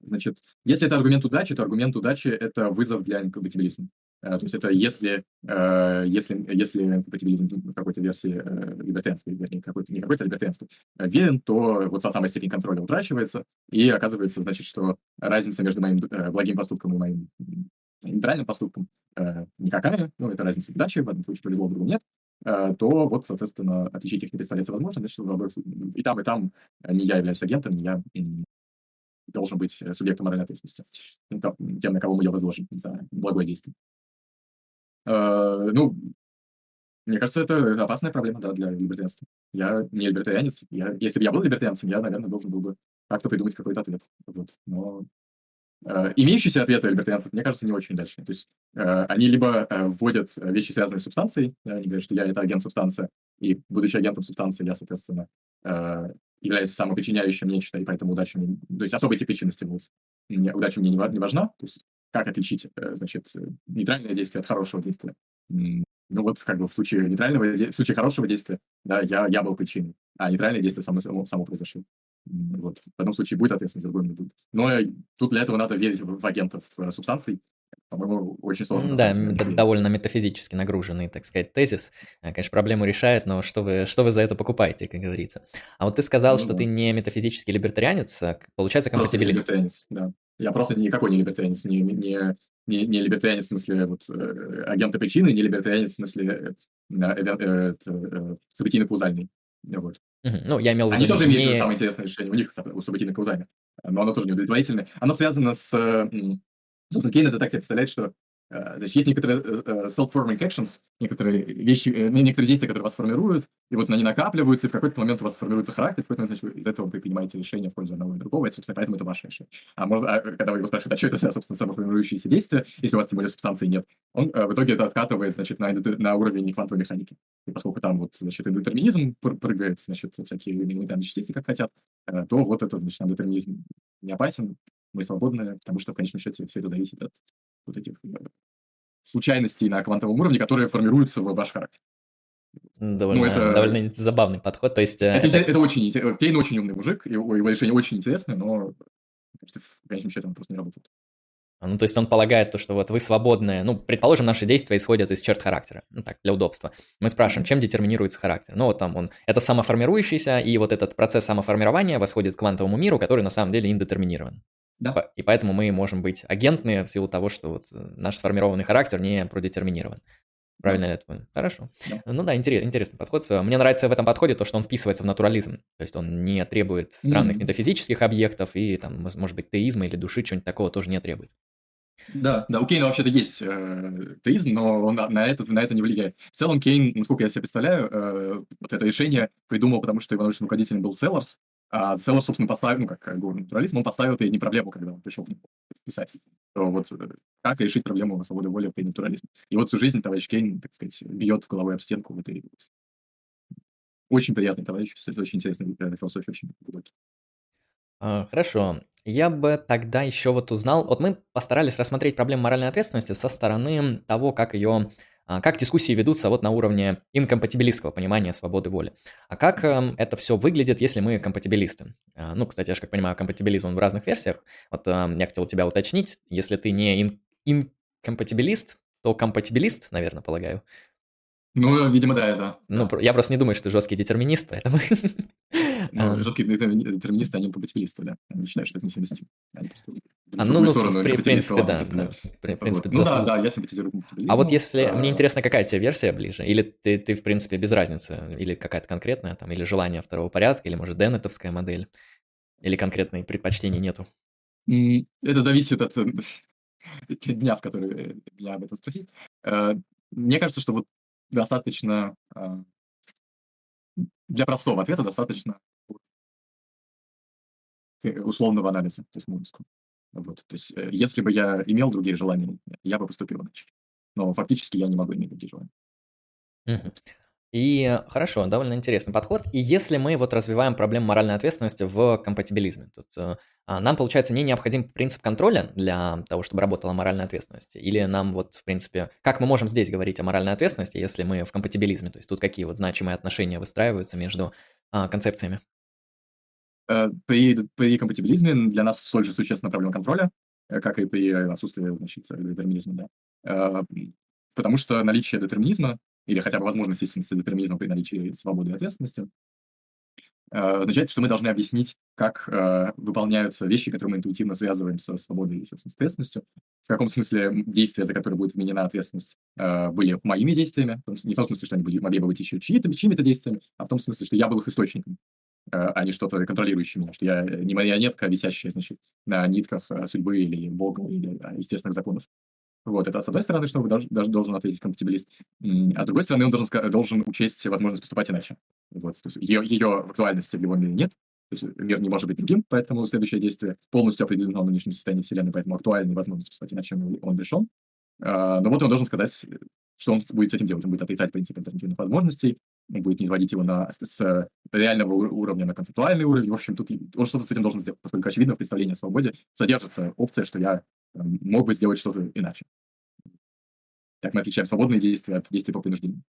Значит, если это аргумент удачи, то аргумент удачи– это вызов для инкомпатибилизма. Э, То есть это если, э, если, если инкомпатибилизм в какой-то версии э, либертарианской, вернее, какой-то, не какой-то либертарианской, э, верен, то вот та самая степень контроля утрачивается, и оказывается, значит, что разница между моим благим поступком и моим нейтральным поступком никакая, ну, это разница удачи, в одном случае повезло, в другом нет, то вот, соответственно, отличить их не представляется возможным, значит, в обоих и там, и там не я являюсь агентом, не я должен быть субъектом моральной ответственности, Ну, тем, на кого мы ее возложим за благое действие. Э, Ну, мне кажется, это опасная проблема, да, для либертарианства. Я не либертарианец. Я, если бы я был либертарианцем, я, наверное, должен был бы как-то придумать какой-то ответ. Вот. Но э, имеющиеся ответы либертарианцев, мне кажется, не очень удачные. То есть э, они либо э, вводят э, вещи, связанные с субстанцией, да, они говорят, что я это агент субстанции, и, будучи агентом субстанции, я, соответственно, э, являюсь самопричиняющим нечто, и поэтому удача мне... То есть особый тип причинности будет. Мне- Удача мне не, не важна. То есть как отличить, э, значит, э, нейтральное действие от хорошего действия? Ну вот, как бы в случае нейтрального, в случае хорошего действия, да, я, я был причиной, а нейтральное действие само, само, само произошло. Вот. В одном случае будет ответственность, в другом не будет. Но тут для этого надо верить в, в агентов э, субстанций. По-моему, очень сложно. Да, это довольно метафизически нагруженный, так сказать, тезис. Конечно, проблему решает, но что вы, что вы за это покупаете, как говорится. А вот ты сказал, Ну что да. ты не метафизический либертарианец, а, получается Просто компатибилист. либертарианец, да. Я просто никакой не либертарианец, не, не, не, не либертарианец в смысле вот, э, агента причины, не либертарианец в смысле э, э, э, событийно-каузальный. Вот. Ну, я имел в Они виду тоже имеют не... самое интересное решение, у них событийно-каузальное, но оно тоже неудовлетворительное. Оно связано с... Собственно, Кейн это так себе представляет, что значит, есть некоторые э, э, self-forming actions, некоторые вещи, э, некоторые действия, которые вас формируют, и вот они накапливаются, и в какой-то момент у вас формируется характер, в какой-то момент значит, из этого вы принимаете решение в пользу одного и другого, и, собственно, поэтому это ваше решение. А, может, а когда вы его спрашиваете, а что это за, собственно, самоформирующиеся действия, если у вас тем более субстанции нет, он э, в итоге это откатывает, значит, на, на уровень квантовой механики. И поскольку там вот, значит, индетерминизм пр- прыгает, значит, всякие элементарные частицы, как хотят, э, то вот это, значит, индетерминизм не опасен, мы свободны, потому что в конечном счете все это зависит от вот этих э, случайностей на квантовом уровне, которые формируются в ваш характер. Довольно, Ну, это- довольно забавный подход. То есть... э, Это, это- это очень интерес- Кейн очень умный мужик, его, его решение очень интересное, но кажется, в конечном счете он просто не работает. Ну, то есть он полагает то, что вот вы свободны, ну, предположим, наши действия исходят из черт характера, ну так, для удобства. Мы спрашиваем, чем детерминируется характер? Ну, вот там он, это самоформирующийся, и вот этот процесс самоформирования восходит к квантовому миру, который на самом деле индетерминирован. Да. И поэтому мы можем быть агентны в силу того, что вот э, наш сформированный характер не продетерминирован. Правильно ли я это понял? Хорошо. Да. Ну да, интерес- интересный подход. Мне нравится в этом подходе то, что он вписывается в натурализм. То есть он не требует странных Мгм. метафизических объектов и там, может быть, теизма или души, чего-нибудь такого тоже не требует. Да, да, у Кейна вообще-то есть э, теизм, но он на на это, на это не влияет. В целом Кейн, насколько я себе представляю, э, вот это решение придумал, потому что его научным руководителем был Селларс, А собственно, поставил, ну, как натурализм, он поставил перед ним проблему, когда он пришел писать. То вот э, как решить проблему свободы воли при натурализме. И вот всю жизнь товарищ Кейн, так сказать, бьет головой об стенку в этой Очень приятный товарищ, очень интересный философия, очень глубокий. А, хорошо. Я бы тогда еще вот узнал, вот мы постарались рассмотреть проблему моральной ответственности со стороны того, как ее, как дискуссии ведутся вот на уровне инкомпатибилистского понимания свободы воли. А как эм, это все выглядит, если мы компатибилисты? А, ну, кстати, я же как понимаю, компатибилизм в разных версиях. Вот эм, я хотел тебя уточнить, если ты не инкомпатибилист, то компатибилист, наверное, полагаю. Ну, видимо, да, это. Ну, я просто не думаю, что ты жесткий детерминист, поэтому... Ну, жесткие детерминисты, они компатибилисты, да. Они считают, что это несовместимо. Они просто а, ну, ну, в, принципе, да. да. В принципе, ну да, да, я симпатизирую компатибилизму. А вот если, а... мне интересно, какая тебе версия ближе? Или ты, ты, в принципе, без разницы? Или какая-то конкретная, там, или желание второго порядка, или, может, деннетовская модель? Или конкретной предпочтений нету? Это зависит от дня, в который меня об этом спросить. Э, мне кажется, что вот достаточно для простого ответа достаточно условного анализа, то есть мудрского. Вот. То есть, э, если бы я имел другие желания, я бы поступил иначе. Но фактически я не могу иметь другие желания. И хорошо, довольно интересный подход. И если мы вот развиваем проблему моральной ответственности в компатибилизме, тут э, а, нам, получается, не необходим принцип контроля для того, чтобы работала моральная ответственность? Или нам вот, в принципе, как мы можем здесь говорить о моральной ответственности, если мы в компатибилизме? То есть тут какие вот значимые отношения выстраиваются между а, концепциями? Э, при, при компатибилизме для нас столь же существенна проблема контроля, э, как и при отсутствии значит, детерминизма. Да. Потому что наличие детерминизма или хотя бы возможность истинности детерминизма при наличии свободы и ответственности, э, означает, что мы должны объяснить, как э, выполняются вещи, которые мы интуитивно связываем со свободой и, с ответственностью. В каком смысле действия, за которые будет вменена ответственность, э, были моими действиями, не в том смысле, что они были, могли бы быть еще чьи-то, чьими-то действиями, а в том смысле, что я был их источником, а не что-то контролирующее меня, что я не марионетка, висящая, значит, на нитках судьбы или Бога, или естественных законов. Вот, это с одной стороны, что даже, даже должен ответить компатибилист, а с другой стороны, он должен, должен учесть возможность поступать иначе. Вот, то есть ее, ее в актуальности в его мире нет, то есть мир не может быть другим, поэтому следующее действие полностью определено в нынешнем состоянии Вселенной, поэтому актуальной возможность поступать иначе он решен. А, но вот он должен сказать, что он будет с этим делать. Он будет отрицать принцип альтернативных возможностей, он будет не изводить его на, с реального уровня на концептуальный уровень. В общем, тут он что-то с этим должен сделать, поскольку, очевидно, в представлении о свободе содержится опция, что я мог бы сделать что-то иначе. Так мы отличаем свободные действия от действий по принуждению.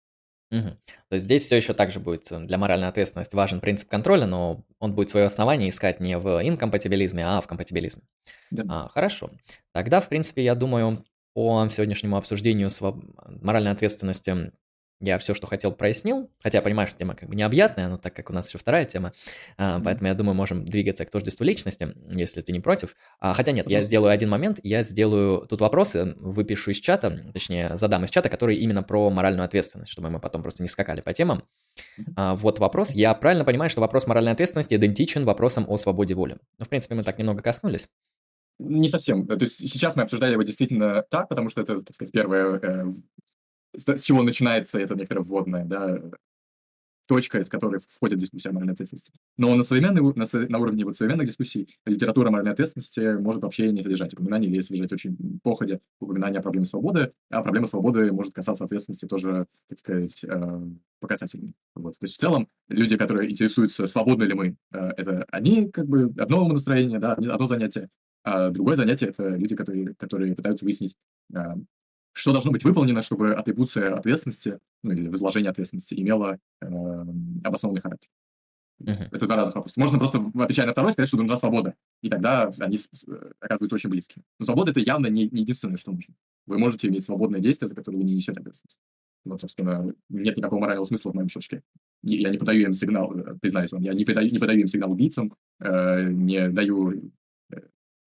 Угу. То есть здесь все еще также будет э, для моральной ответственности важен принцип контроля, но он будет свое основание искать не в инкомпатибилизме, а в компатибилизме. Да. А, хорошо. Тогда, в принципе, я думаю, по сегодняшнему обсуждению своб... моральной ответственности я все, что хотел, прояснил. Хотя я понимаю, что тема как бы необъятная, но так как у нас еще вторая тема, mm-hmm. поэтому я думаю, можем двигаться к тождеству личности, если ты не против. А, хотя нет, я сделаю один момент, я сделаю тут вопросы, выпишу из чата, точнее, задам из чата, которые именно про моральную ответственность, чтобы мы потом просто не скакали по темам. А, вот вопрос. Я правильно понимаю, что вопрос моральной ответственности идентичен вопросам о свободе воли? Ну, в принципе, мы так немного коснулись. Не совсем. То есть сейчас мы обсуждали его действительно так, потому что это, так сказать, первое э, с чего начинается эта некоторая вводная, да, точка, из которой входит дискуссия о моральной ответственности. Но на, современной, на, на уровне вот современных дискуссий литература моральной ответственности может вообще не содержать упоминаний или содержать очень походе упоминания о проблеме свободы, а проблема свободы может касаться ответственности тоже, так сказать, э, показательной. Вот. То есть в целом люди, которые интересуются, свободны ли мы, э, это они как бы одно настроение, да, одно занятие, а другое занятие — это люди, которые, которые пытаются выяснить, э, что должно быть выполнено, чтобы атрибуция ответственности, ну или возложение ответственности имела э, обоснованный характер. Uh-huh. Это два разных вопроса. Можно просто, отвечая на второй, сказать, что нужна свобода. И тогда они оказываются очень близки. Но свобода — это явно не, не единственное, что нужно. Вы можете иметь свободное действие, за которое вы не несете ответственность. Вот, собственно, нет никакого морального смысла в моем щелчке. Я не подаю им сигнал, э, признаюсь вам, я не подаю, не подаю им сигнал убийцам, э, не даю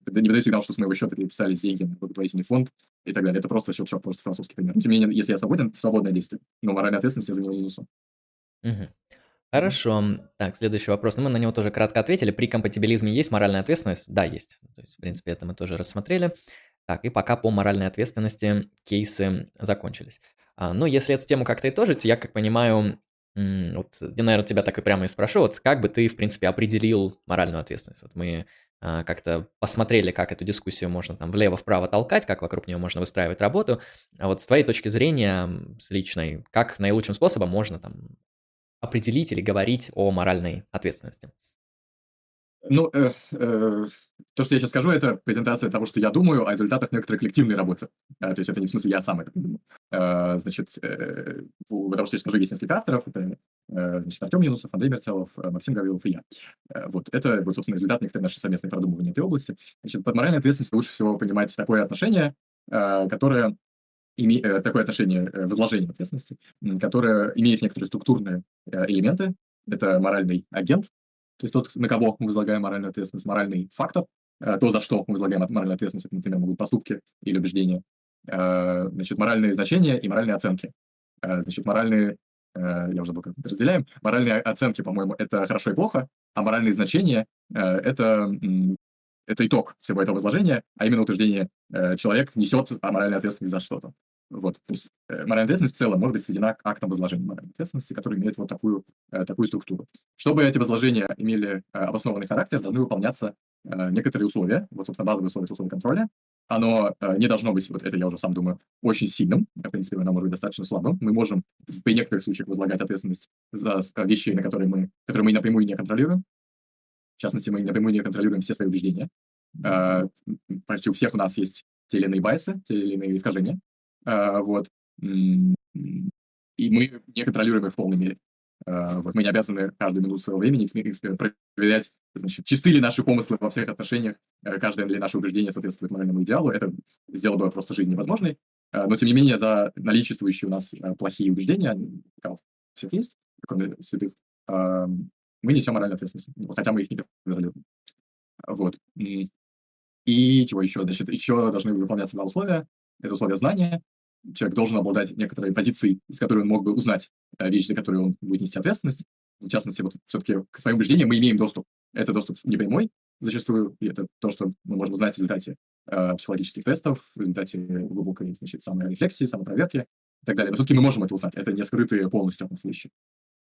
э, не подаю сигнал, что с моего счета переписались деньги на благотворительный фонд и так далее. Это просто щелчок, просто философский пример. тем не менее, если я свободен, свободное действие, но моральной ответственности я за него не несу. Угу. Хорошо. Так, следующий вопрос. Ну, мы на него тоже кратко ответили. При компатибилизме есть моральная ответственность? Да, есть. То есть, в принципе, это мы тоже рассмотрели. Так, и пока по моральной ответственности кейсы закончились. А, ну, если эту тему как-то итожить, я как понимаю, вот я, наверно, тебя так и прямо и спрошу. Вот как бы ты, в принципе, определил моральную ответственность? Вот мы, а, как-то посмотрели, как эту дискуссию можно там влево-вправо толкать, как вокруг нее можно выстраивать работу. А вот с твоей точки зрения, с личной, как наилучшим способом можно там определить или говорить о моральной ответственности? Ну, э, э, то, что я сейчас скажу, это презентация того, что я думаю о результатах некоторой коллективной работы. Э, то есть это не в смысле я сам это придумал. Э, значит, э, в потому что я скажу, есть несколько авторов. Это, э, значит, Артем Юнусов, Андрей Мерцелов, э, Максим Гаврилов и я. Э, вот, это, вот, собственно, результат некоторой нашей совместной продумывания этой области. Значит, под моральной ответственностью лучше всего понимать такое отношение, э, которое име, э, такое отношение э, ответственности, которое имеет некоторые структурные э, элементы. Это моральный агент, то есть тот, на кого мы возлагаем моральную ответственность, моральный фактор, э, то, за что мы возлагаем моральную ответственность, это, например, могут поступки или убеждения, э, значит, моральные значения и моральные оценки. Э, значит, моральные, я уже забыл, как это разделяем, моральные оценки, по-моему, это хорошо и плохо, а моральные значения это, это итог всего этого возложения, а именно утверждение человек несет моральную ответственность за что-то. Вот, то есть э, моральная ответственность в целом может быть сведена к актам возложения моральной ответственности, которые имеют вот такую, э, такую структуру. Чтобы эти возложения имели э, обоснованный характер, должны выполняться э, некоторые условия, вот, собственно, базовые условия, условия контроля. Оно э, не должно быть, вот это я уже сам думаю, очень сильным, в принципе, оно может быть достаточно слабым. Мы можем при некоторых случаях возлагать ответственность за э, вещи, на которые мы, которые мы напрямую не контролируем. В частности, мы напрямую не контролируем все свои убеждения. Э, почти у всех у нас есть те или иные байсы, те или иные искажения. А, вот. И мы не контролируем их в полной мере. А, вот мы не обязаны каждую минуту своего времени проверять, значит, чисты ли наши помыслы во всех отношениях, э, каждое ли наше убеждение соответствует моральному идеалу. Это сделало бы просто жизнь невозможной. А, но, тем не менее, за наличествующие у нас плохие убеждения, всех есть, кроме святых, мы несем моральную ответственность, хотя мы их не контролируем. Вот. И чего еще? Значит, еще должны выполняться два условия. Это условие знания, человек должен обладать некоторой позицией, из которой он мог бы узнать э, вещь, за которую он будет нести ответственность. В частности, вот все-таки к своим убеждениям мы имеем доступ. Это доступ непрямой зачастую, и это то, что мы можем узнать в результате э, психологических тестов, в результате глубокой значит, саморефлексии, самопроверки и так далее. Но все-таки мы можем это узнать. Это не скрытые полностью от нас вещи.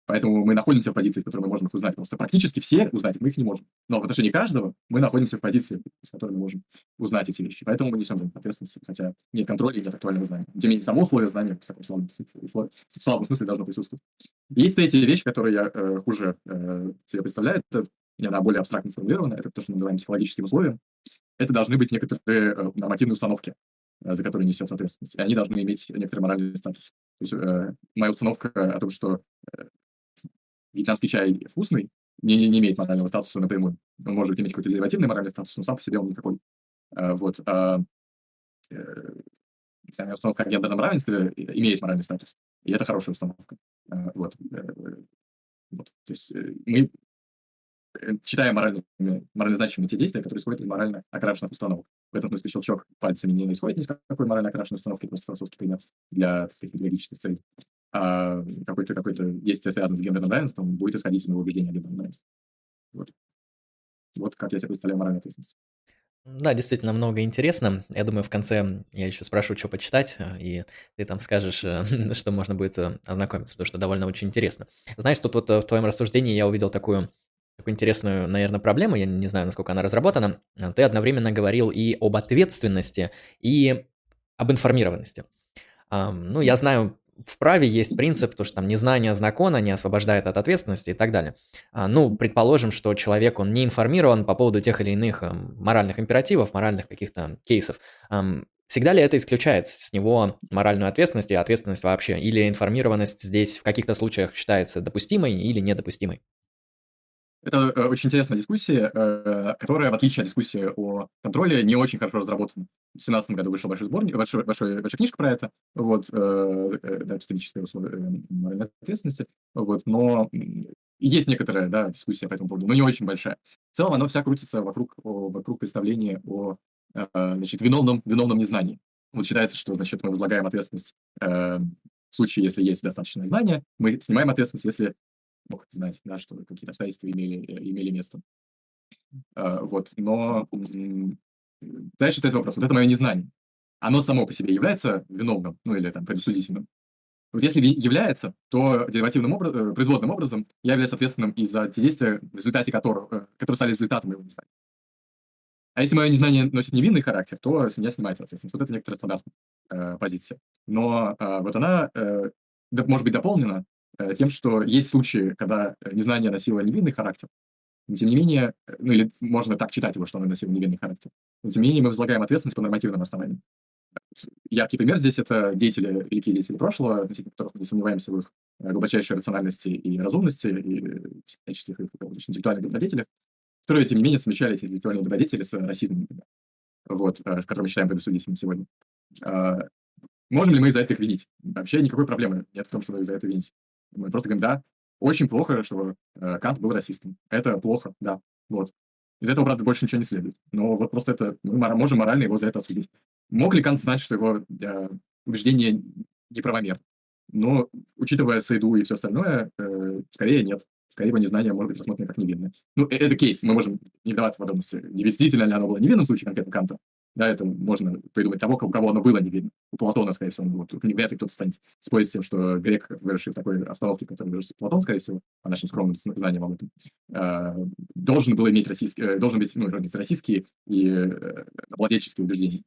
Поэтому мы находимся в позиции, с которой мы можем их узнать. Что практически все узнать мы их не можем. Но в отношении каждого мы находимся в позиции, с которой мы можем узнать эти вещи. Поэтому мы несем ответственность, хотя нет контроля и нет актуального знания. Тем не менее, само условие знания в таком слабом, условии, в слабом смысле должно присутствовать. Есть третья вещь, которую я э, хуже э, себе представляю. Это, и она более абстрактно сформулирована. Это то, что мы называем психологическим условием. Это должны быть некоторые э, нормативные установки, э, за которые несется ответственность. И они должны иметь некоторый моральный статус. То есть э, моя установка о том, что э, вьетнамский чай вкусный, не, не, не имеет морального статуса напрямую. Он может иметь какой-то деривативный моральный статус, но сам по себе он никакой. А, вот. А, э, самая установка о гендерном равенстве имеет моральный статус. И это хорошая установка. А, вот. Э, вот. То есть э, мы читаем морально, морально значимые те действия, которые исходят из морально окрашенных установок. В этом смысле щелчок пальцами не исходит ни с какой морально окрашенной установки, просто философский пример для, так сказать, идеологических целей а какое-то какое действие, связанное с гендерным равенством, будет исходить из моего убеждения о гендерном равенстве. Вот. вот как я себе представляю моральную ответственность. Да, действительно много интересно. Я думаю, в конце я еще спрошу, что почитать, э, и ты там скажешь, э, что можно будет э, ознакомиться, потому что довольно очень интересно. Знаешь, тут вот в твоем рассуждении я увидел такую, такую интересную, наверное, проблему, я не знаю, насколько она разработана. Ты одновременно говорил и об ответственности, и об информированности. Ну, я знаю в праве есть принцип, то, что там незнание закона не освобождает от ответственности и так далее. А, ну, предположим, что человек, он не информирован по поводу тех или иных эм, моральных императивов, моральных каких-то кейсов. Всегда ли это исключает с него моральную ответственность и ответственность вообще? Или информированность здесь в каких-то случаях считается допустимой или недопустимой? Это э, очень интересная дискуссия, э, которая, в отличие от дискуссии о контроле, не очень хорошо разработана. В 2017 году вышел большой сборник, большой, большой, большая книжка про это, вот, э, да, исторические условия моральной ответственности, вот, но есть некоторая, да, дискуссия по этому поводу, но не очень большая. В целом оно вся крутится вокруг, вокруг представления о, значит, виновном, виновном незнании. Вот считается, что, значит, мы возлагаем ответственность в случае, если есть достаточное знание, мы снимаем ответственность, если мог знать, да, что какие-то обстоятельства имели, э, имели место. А, вот, но дальше стоит вопрос. Вот это мое незнание. Оно само по себе является виновным, ну или там предусудительным. Вот если является, то деривативным образом, производным образом я являюсь ответственным и за те действия, в результате которых, которые стали результатом моего незнания. А если мое незнание носит невинный характер, то с меня снимается ответственность. Вот это некоторая стандартная э, позиция. Но э, вот она э, может быть дополнена э, тем, что есть случаи, когда незнание носило невинный характер, но тем не менее, ну или можно так читать его, что оно носило невинный характер, но тем не менее мы возлагаем ответственность по нормативным основаниям. Яркий пример здесь – это деятели, великие деятели прошлого, относительно которых мы не сомневаемся в их э, глубочайшей рациональности и разумности, и всяческих их интеллектуальных добродетелях, которые, тем не менее, совмещали эти интеллектуальные добродетели с расизмом, например, вот, э, который мы считаем предусудительным сегодня. А, можем ли мы за это их винить? Вообще никакой проблемы нет в том, чтобы их за это винить. Мы просто говорим, да, очень плохо, что э, Кант был расистом. Это плохо, да. Вот. Из этого, правда, больше ничего не следует. Но вот просто это мы можем морально его за это осудить. Мог ли Кант знать, что его э, убеждение неправомерно? Но, учитывая Сайду и все остальное, э, скорее нет. Скорее его незнание может быть рассмотрено как невинное. Ну, э, это кейс, мы можем не вдаваться в подробности. Действительно ли оно было невинным в случае конкретно Канта? Да, это можно придумать того, у кого оно было не видно. У Платона, скорее всего, было. Вряд ли кто-то станет спорить с тем, что грек, выросший в такой остановке, который вырос Платон, скорее всего, по нашим скромным знаниям об этом, э, должен был иметь российский, э, должен быть, ну, российские и э, владельческие убеждения.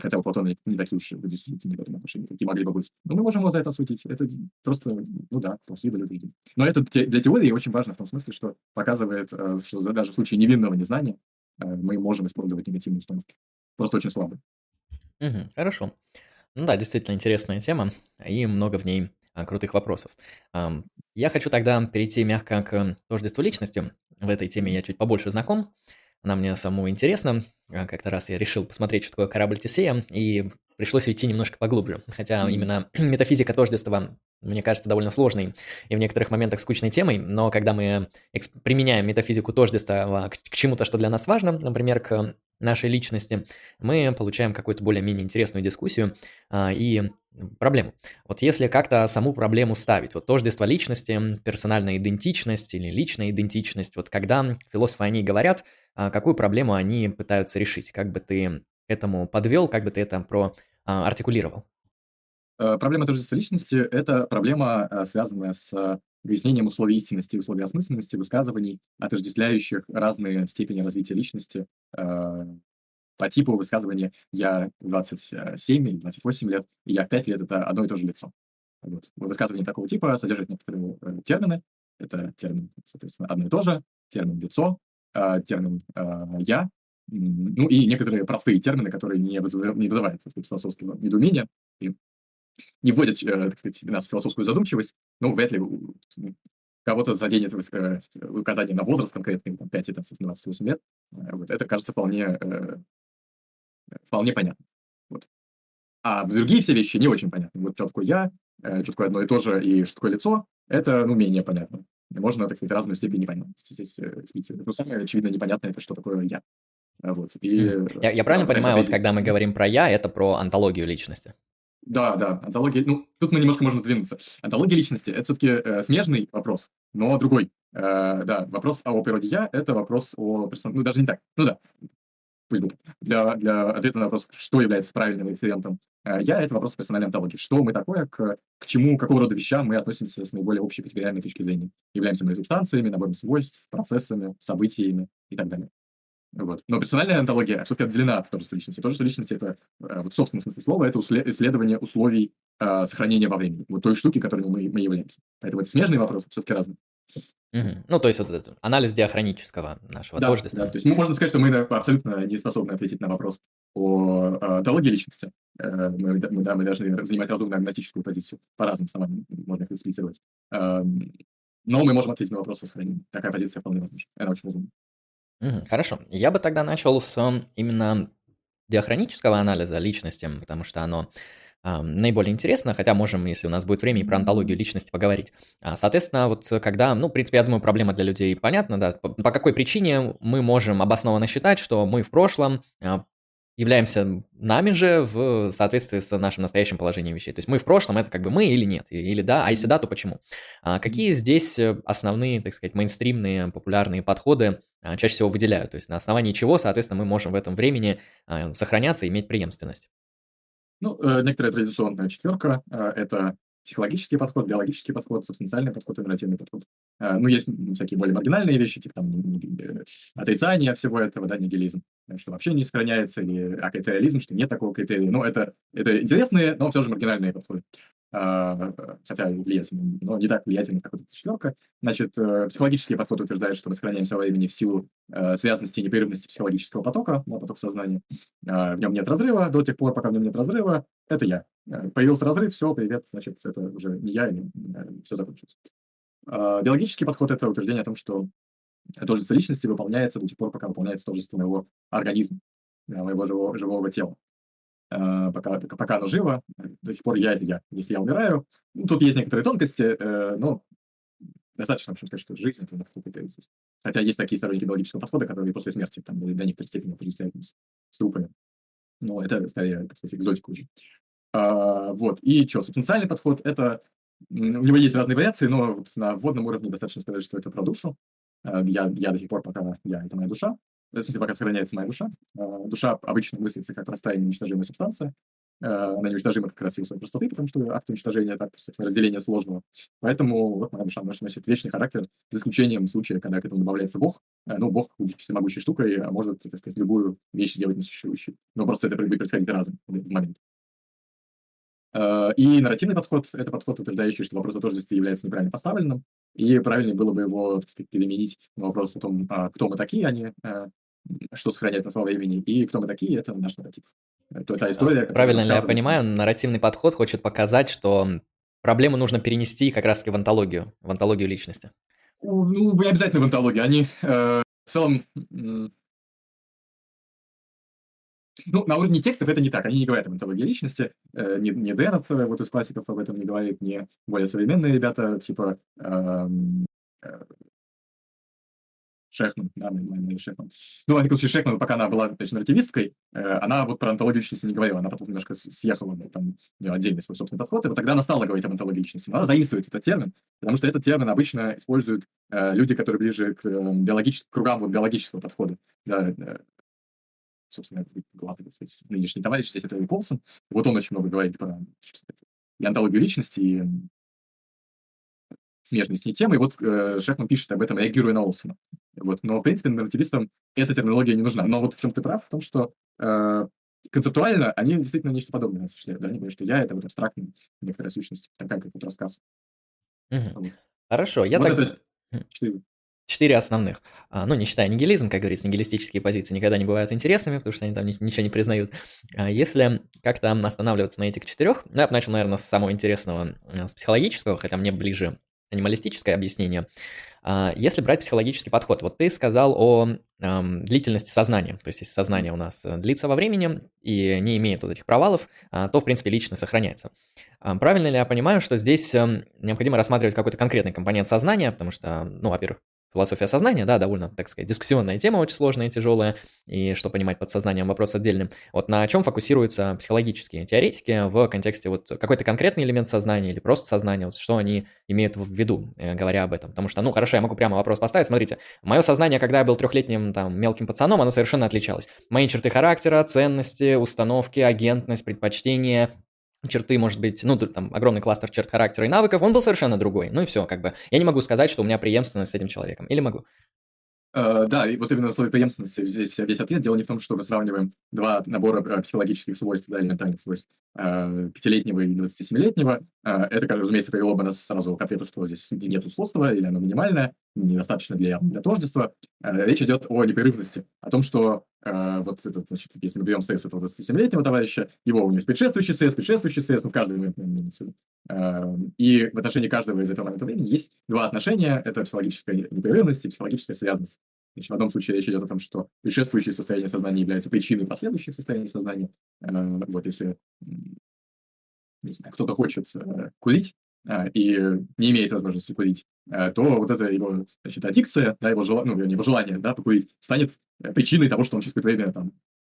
Хотя у Платона не такие уж действительно в этом отношении, какие могли бы быть. Но мы можем его за это осудить. Это просто, ну да, плохие были люди. Но это для теории очень важно в том смысле, что показывает, что даже в случае невинного незнания мы можем использовать негативные установки просто очень слабый. Мгм. Хорошо. Ну да, действительно интересная тема, и много в ней а, крутых вопросов. Я хочу тогда перейти мягко к тождеству личности. В этой теме я чуть побольше знаком. Она мне самому интересна. А, Как-то раз я решил посмотреть, что такое корабль Тесея, и пришлось уйти немножко поглубже. Хотя именно метафизика тождества мне кажется, довольно сложной и в некоторых моментах скучной темой, но когда мы применяем метафизику тождества к, к чему-то, что для нас важно, например, к нашей личности, мы получаем какую-то более-менее интересную дискуссию а, и проблему. Вот если как-то саму проблему ставить, вот тождество личности, персональная идентичность или личная идентичность, вот когда философы они говорят, а, какую проблему они пытаются решить, как бы ты этому подвел, как бы ты это проартикулировал? А, проблема тождества личности – это проблема, а, связанная с выяснением условий истинности и условий осмысленности высказываний, отождествляющих разные степени развития личности э, по типу высказывания «я 27 или 28 лет, и я в 5 лет» — это одно и то же лицо. Вот. Высказывание такого типа содержит некоторые э, термины. Это термин, соответственно, одно и то же, термин «лицо», э, термин э, «я», ну и некоторые простые термины, которые не, вызывают, не вызывают философского недоумения и не вводят, э, так сказать, нас в философскую задумчивость, ну, вряд ли кого-то заденет э, указание на возраст конкретный, там, 5, 15, 28 лет. Э, вот, это кажется вполне, э, вполне понятно. Вот. А другие все вещи не очень понятны. Вот что такое я, э, что такое одно и то же, и что такое лицо, это, ну, менее понятно. Можно, так сказать, разную степень непонятности здесь э, Ну, самое очевидно непонятное, это что такое я. Вот. И, я, я правильно да, понимаю, вот когда мы говорим про я, это про антологию личности? Да, да, антология, ну, тут мы немножко можем сдвинуться. Антология личности– это все-таки э, смежный вопрос, но другой. Э, да, вопрос о природе «я» – это вопрос о персон... Ну, даже не так. Ну да, пусть будет. Для, для ответа на вопрос, что является правильным референтом э, «я» – это вопрос персональной антологии. Что мы такое, к, к чему, какого рода вещам мы относимся с наиболее общей категориальной точки зрения. Являемся мы субстанциями, набором свойств, процессами, событиями и так далее. Вот. Но персональная онтология все-таки отделена от тождества личности. Тождество личности – это, э, вот в собственном смысле слова, это исследование условий э, сохранения во времени, вот той штуки, которой мы, мы являемся. Поэтому это смежный вопрос, все-таки разный. Угу. Ну, то есть вот этот анализ диахронического нашего да, тождества. Да, то есть ну, можно сказать, что мы абсолютно не способны ответить на вопрос о э, онтологии личности. Э, мы, мы, да, мы должны занимать разумную агностическую позицию. По-разному самым можно их эксплицировать. Эм, но мы можем ответить на вопрос о сохранении. Такая позиция вполне возможна. Она очень разумна. Мгм. Хорошо. Я бы тогда начал с именно диахронического анализа личности, потому что оно ам, наиболее интересно, хотя можем, если у нас будет время, и про антологию личности поговорить. А, Соответственно, вот когда, ну, в принципе, я думаю, проблема для людей понятна, да, по, по какой причине мы можем обоснованно считать, что мы в прошлом а, являемся нами же в соответствии с нашим настоящим положением вещей. То есть мы в прошлом это как бы мы или нет, или да, а если да, то почему? А какие здесь э, основные, так сказать, мейнстримные популярные подходы а, чаще всего выделяют? То есть на основании чего, соответственно, мы можем в этом времени а, сохраняться и иметь преемственность? Ну, э, некоторая традиционная четверка – это психологический подход, биологический подход, субстанциальный подход и нарративный подход. Э, ну, есть всякие более маргинальные вещи, типа там э, отрицание всего этого, да, нигилизм, что вообще не сохраняется, или а критериализм, что нет такого критерия. Ну, это, это интересные, но все же маргинальные подходы. А, хотя влиятельный, но не так влиятельный, как вот эта четверка. Значит, э, психологический подход утверждает, что мы сохраняемся во времени в силу э, связанности и непрерывности психологического потока, да, поток сознания. А, в нем нет разрыва, до тех пор, пока в нем нет разрыва, это я. Э, появился разрыв, все, привет, значит, это уже не я, и все закончилось. А, биологический подход – это утверждение о том, что тождество личности выполняется до тех пор, пока выполняется тождество моего организма, моего живого, живого тела. Э, пока, пока оно живо, до сих пор я это я. Если я умираю, ну, тут есть некоторые тонкости, э, но достаточно, в общем, сказать, что жизнь – это какая-то Хотя есть такие сторонники биологического подхода, которые после смерти там, до некоторой степени отождествляют с трупами. Но это, скорее, так сказать, экзотика уже. А, вот. И что, субстанциальный подход – это… У него есть разные вариации, но вот на вводном уровне достаточно сказать, что это про душу. Э, я, я до сих пор, пока я – это моя душа в смысле, пока сохраняется моя душа. А, душа обычно мыслится как простая неуничтожимая субстанция. А, она неуничтожима как раз в своей простоты, потому что акт уничтожения – это акт разделения сложного. Поэтому вот моя душа может носить вечный характер, за исключением случая, когда к этому добавляется Бог. А, ну, Бог, будучи всемогущей штукой, может, так сказать, любую вещь сделать несуществующей. Но просто это будет происходить разом в момент. И нарративный подход – это подход, утверждающий, что вопрос о тождестве является неправильно поставленным, и правильнее было бы его, так сказать, переменить на вопрос о том, кто мы такие, а не что сохраняет во времени, и кто мы такие, это наш нарратив. Это та история, Правильно ли я понимаю, нарративный подход хочет показать, что проблему нужно перенести как раз-таки в антологию, в антологию личности? Ну, вы обязательно в антологию. Они э, в целом... Ну, на уровне текстов это не так. Они не говорят об антологии личности. Э, не, не Деннет, вот из классиков об этом не говорит, не более современные ребята, типа э, Шехман, да, Мэри Шехман. Ну, во всяком случае, Шехман, пока она была, значит, нарративисткой, э, она вот про антологию личности не говорила, она потом немножко съехала, там, у нее отдельный свой собственный подход, и вот тогда она стала говорить об антологии личности. Но она заимствует этот термин, потому что этот термин обычно используют э, люди, которые ближе к э, биологическим, кругам вот, биологического подхода. Да, э, собственно, главный, кстати, нынешний товарищ здесь это Колсон. Вот он очень много говорит про и антологию личности, и смежные с ней темы. И вот э, Шехман пишет об этом, реагируя на Олсона. Вот. Но, в принципе, нарративистам эта терминология не нужна. Но вот в чем ты прав, в том, что э, концептуально они действительно нечто подобное осуществляют. Да? Они говорят, что я — это вот абстрактная некоторая сущность, такая, как вот рассказ. Угу. Вот. Хорошо, я вот так... Это четыре. Четыре основных. А, ну, не считая нигилизм, как говорится, нигилистические позиции никогда не бывают интересными, потому что они там ничего не признают. А если как-то останавливаться на этих четырех, ну, я бы начал, наверное, с самого интересного, с психологического, хотя мне ближе анималистическое объяснение. А, если брать психологический подход, вот ты сказал о эм, длительности сознания, то есть если сознание у нас э, длится во времени и не имеет вот этих провалов, а, то, в принципе, личность сохраняется. А, правильно ли я понимаю, что здесь эм, необходимо рассматривать какой-то конкретный компонент сознания, потому что, ну, во-первых, Философия сознания, да, довольно, так сказать, дискуссионная тема, очень сложная и тяжелая, и что понимать под сознанием, вопрос отдельный. Вот на чем фокусируются психологические теоретики в контексте вот какой-то конкретный элемент сознания или просто сознания, вот что они имеют в виду, э, говоря об этом. Потому что, ну, хорошо, я могу прямо вопрос поставить, смотрите, мое сознание, когда я был трехлетним там мелким пацаном, оно совершенно отличалось. Мои черты характера, ценности, установки, агентность, предпочтения, черты, может быть, ну, там, огромный кластер черт характера и навыков, он был совершенно другой. Ну и все, как бы. Я не могу сказать, что у меня преемственность с этим человеком. Или могу? Uh, да, и вот именно в слове преемственности здесь весь ответ. Дело не в том, что мы сравниваем два набора uh, психологических свойств, да, элементарных свойств, uh, пятилетнего и 27-летнего. Это, разумеется, привело бы нас сразу к ответу, что здесь нет сходства, или оно минимальное, недостаточно для, для тождества. Речь идет о непрерывности, о том, что вот этот, значит, если мы берем СС этого 27-летнего товарища, его у него предшествующий СС, предшествующий СС, ну, в каждый момент имеется и в отношении каждого из этого момента времени есть два отношения. Это психологическая непрерывность и психологическая связанность. Значит, в одном случае речь идет о том, что предшествующие состояния сознания являются причиной последующих состояний сознания. Вот если не знаю, кто-то хочет э, курить, э, и не имеет возможности курить, э, то вот эта его значит, аддикция, да, его, жел... ну, его желание да, покурить станет причиной того, что он через какое-то время там,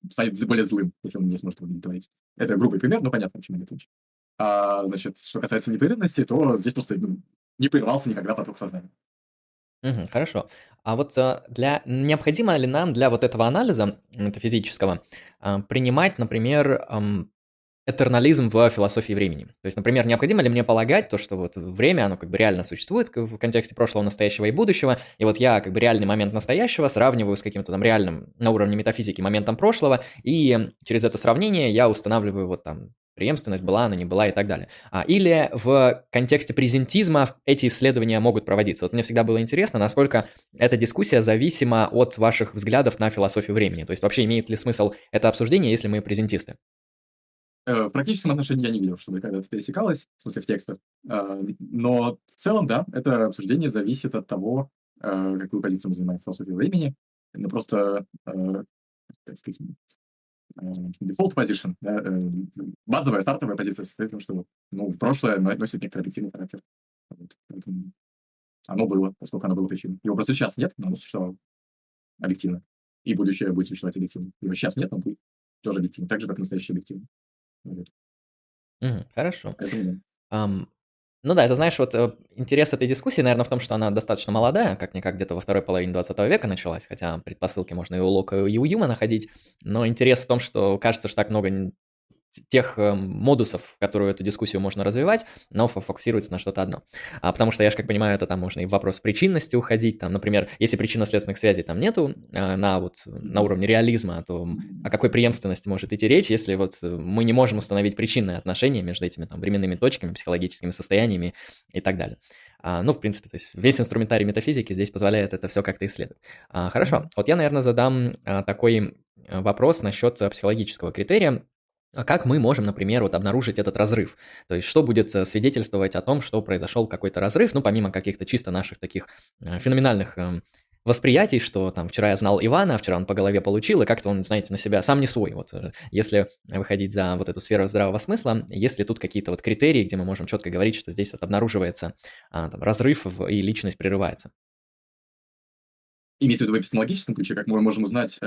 станет более злым, если он не сможет удовлетворить. Это грубый пример, но понятно, почему это случай. А, значит, что касается непрерывности, то здесь просто ну, не прервался никогда поток сознания. Мгм, хорошо. А вот а, для необходимо ли нам для вот этого анализа метафизического а, принимать, например, этернализм в философии времени. То есть, например, необходимо ли мне полагать то, что вот время, оно как бы реально существует в контексте прошлого, настоящего и будущего, и вот я как бы реальный момент настоящего сравниваю с каким-то там реальным на уровне метафизики моментом прошлого, и через это сравнение я устанавливаю вот там преемственность была, она не была и так далее. А, или в контексте презентизма эти исследования могут проводиться. Вот мне всегда было интересно, насколько эта дискуссия зависима от ваших взглядов на философию времени. То есть вообще имеет ли смысл это обсуждение, если мы презентисты? Э, в практическом отношении я не видел, чтобы когда-то пересекалось, в смысле в текстах. А, но в целом, да, это обсуждение зависит от того, э, какую позицию мы занимаем в философии времени. Ну, просто, э, так сказать, default position, да, базовая стартовая позиция состоит в том, что ну, в прошлое носит некоторый объективный характер. Вот, поэтому оно было, поскольку оно было причиной. Его просто сейчас нет, но оно существовало объективно. И будущее будет существовать объективно. Его сейчас нет, но будет тоже объективно, так же, как настоящее объективно. Вот. Мгм. Хорошо. Поэтому да. Ам, ну да, это, знаешь, вот э, интерес этой дискуссии, наверное, в том, что она достаточно молодая, как-никак где-то во второй половине 20 века началась, хотя предпосылки можно и у Лока, и у Юма находить, но интерес в том, что кажется, что так много тех э, модусов, в которые эту дискуссию можно развивать, но фокусируется на что-то одно. А, потому что я же как понимаю, это там можно и в вопрос причинности уходить, там, например, если причинно-следственных связей там нету а, на вот на уровне реализма, то о какой преемственности может идти речь, если вот мы не можем установить причинные отношения между этими там временными точками, психологическими состояниями и так далее. А, ну, в принципе, то есть весь инструментарий метафизики здесь позволяет это все как-то исследовать. А, хорошо, вот я, наверное, задам а, такой э, вопрос насчет психологического критерия. А как мы можем, например, вот обнаружить этот разрыв? То есть что будет э, свидетельствовать о том, что произошел какой-то разрыв, ну, помимо каких-то чисто наших таких э, феноменальных эм, восприятий, что там вчера я знал Ивана, а вчера он по голове получил, и как-то он, знаете, на себя сам не свой. Вот э, если выходить за вот эту сферу здравого смысла, есть ли тут какие-то вот критерии, где мы можем четко говорить, что здесь вот обнаруживается а, там, разрыв и личность прерывается? Имеется в виду в эпистемологическом ключе, как мы можем узнать,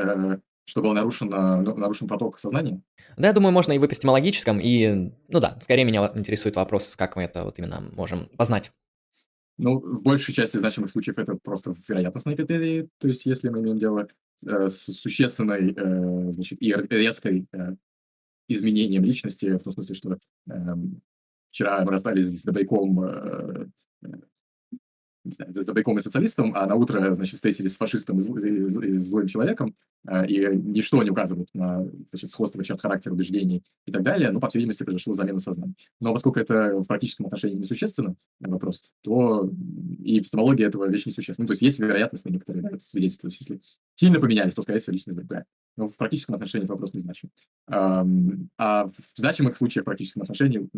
что был нарушен, ну, нарушен поток сознания? Да, я думаю, можно и в эпистемологическом, и, ну да, скорее меня интересует вопрос, как мы это вот именно можем познать. Ну, в большей части значимых случаев это просто вероятностные критерии, то есть если мы имеем дело э, с существенной, э, значит, и резкой э, изменением личности, в том смысле, что э, вчера мы расстались с добряком не знаю, с добряком и социалистом, а на утро, значит, встретились с фашистом и, зл, и, и злым человеком, э, и ничто не указывает на значит, сходство черт характера, убеждений и так далее, ну, по всей видимости, произошла замена сознания. Но поскольку это в практическом отношении несущественно вопрос, то и эпистемология этого вещь несущественна. Ну, то есть есть вероятность на некоторые да, свидетельства. Если сильно поменялись, то, скорее всего, личность другая. Но в практическом отношении этот вопрос не значим. А в значимых случаях в практическом отношении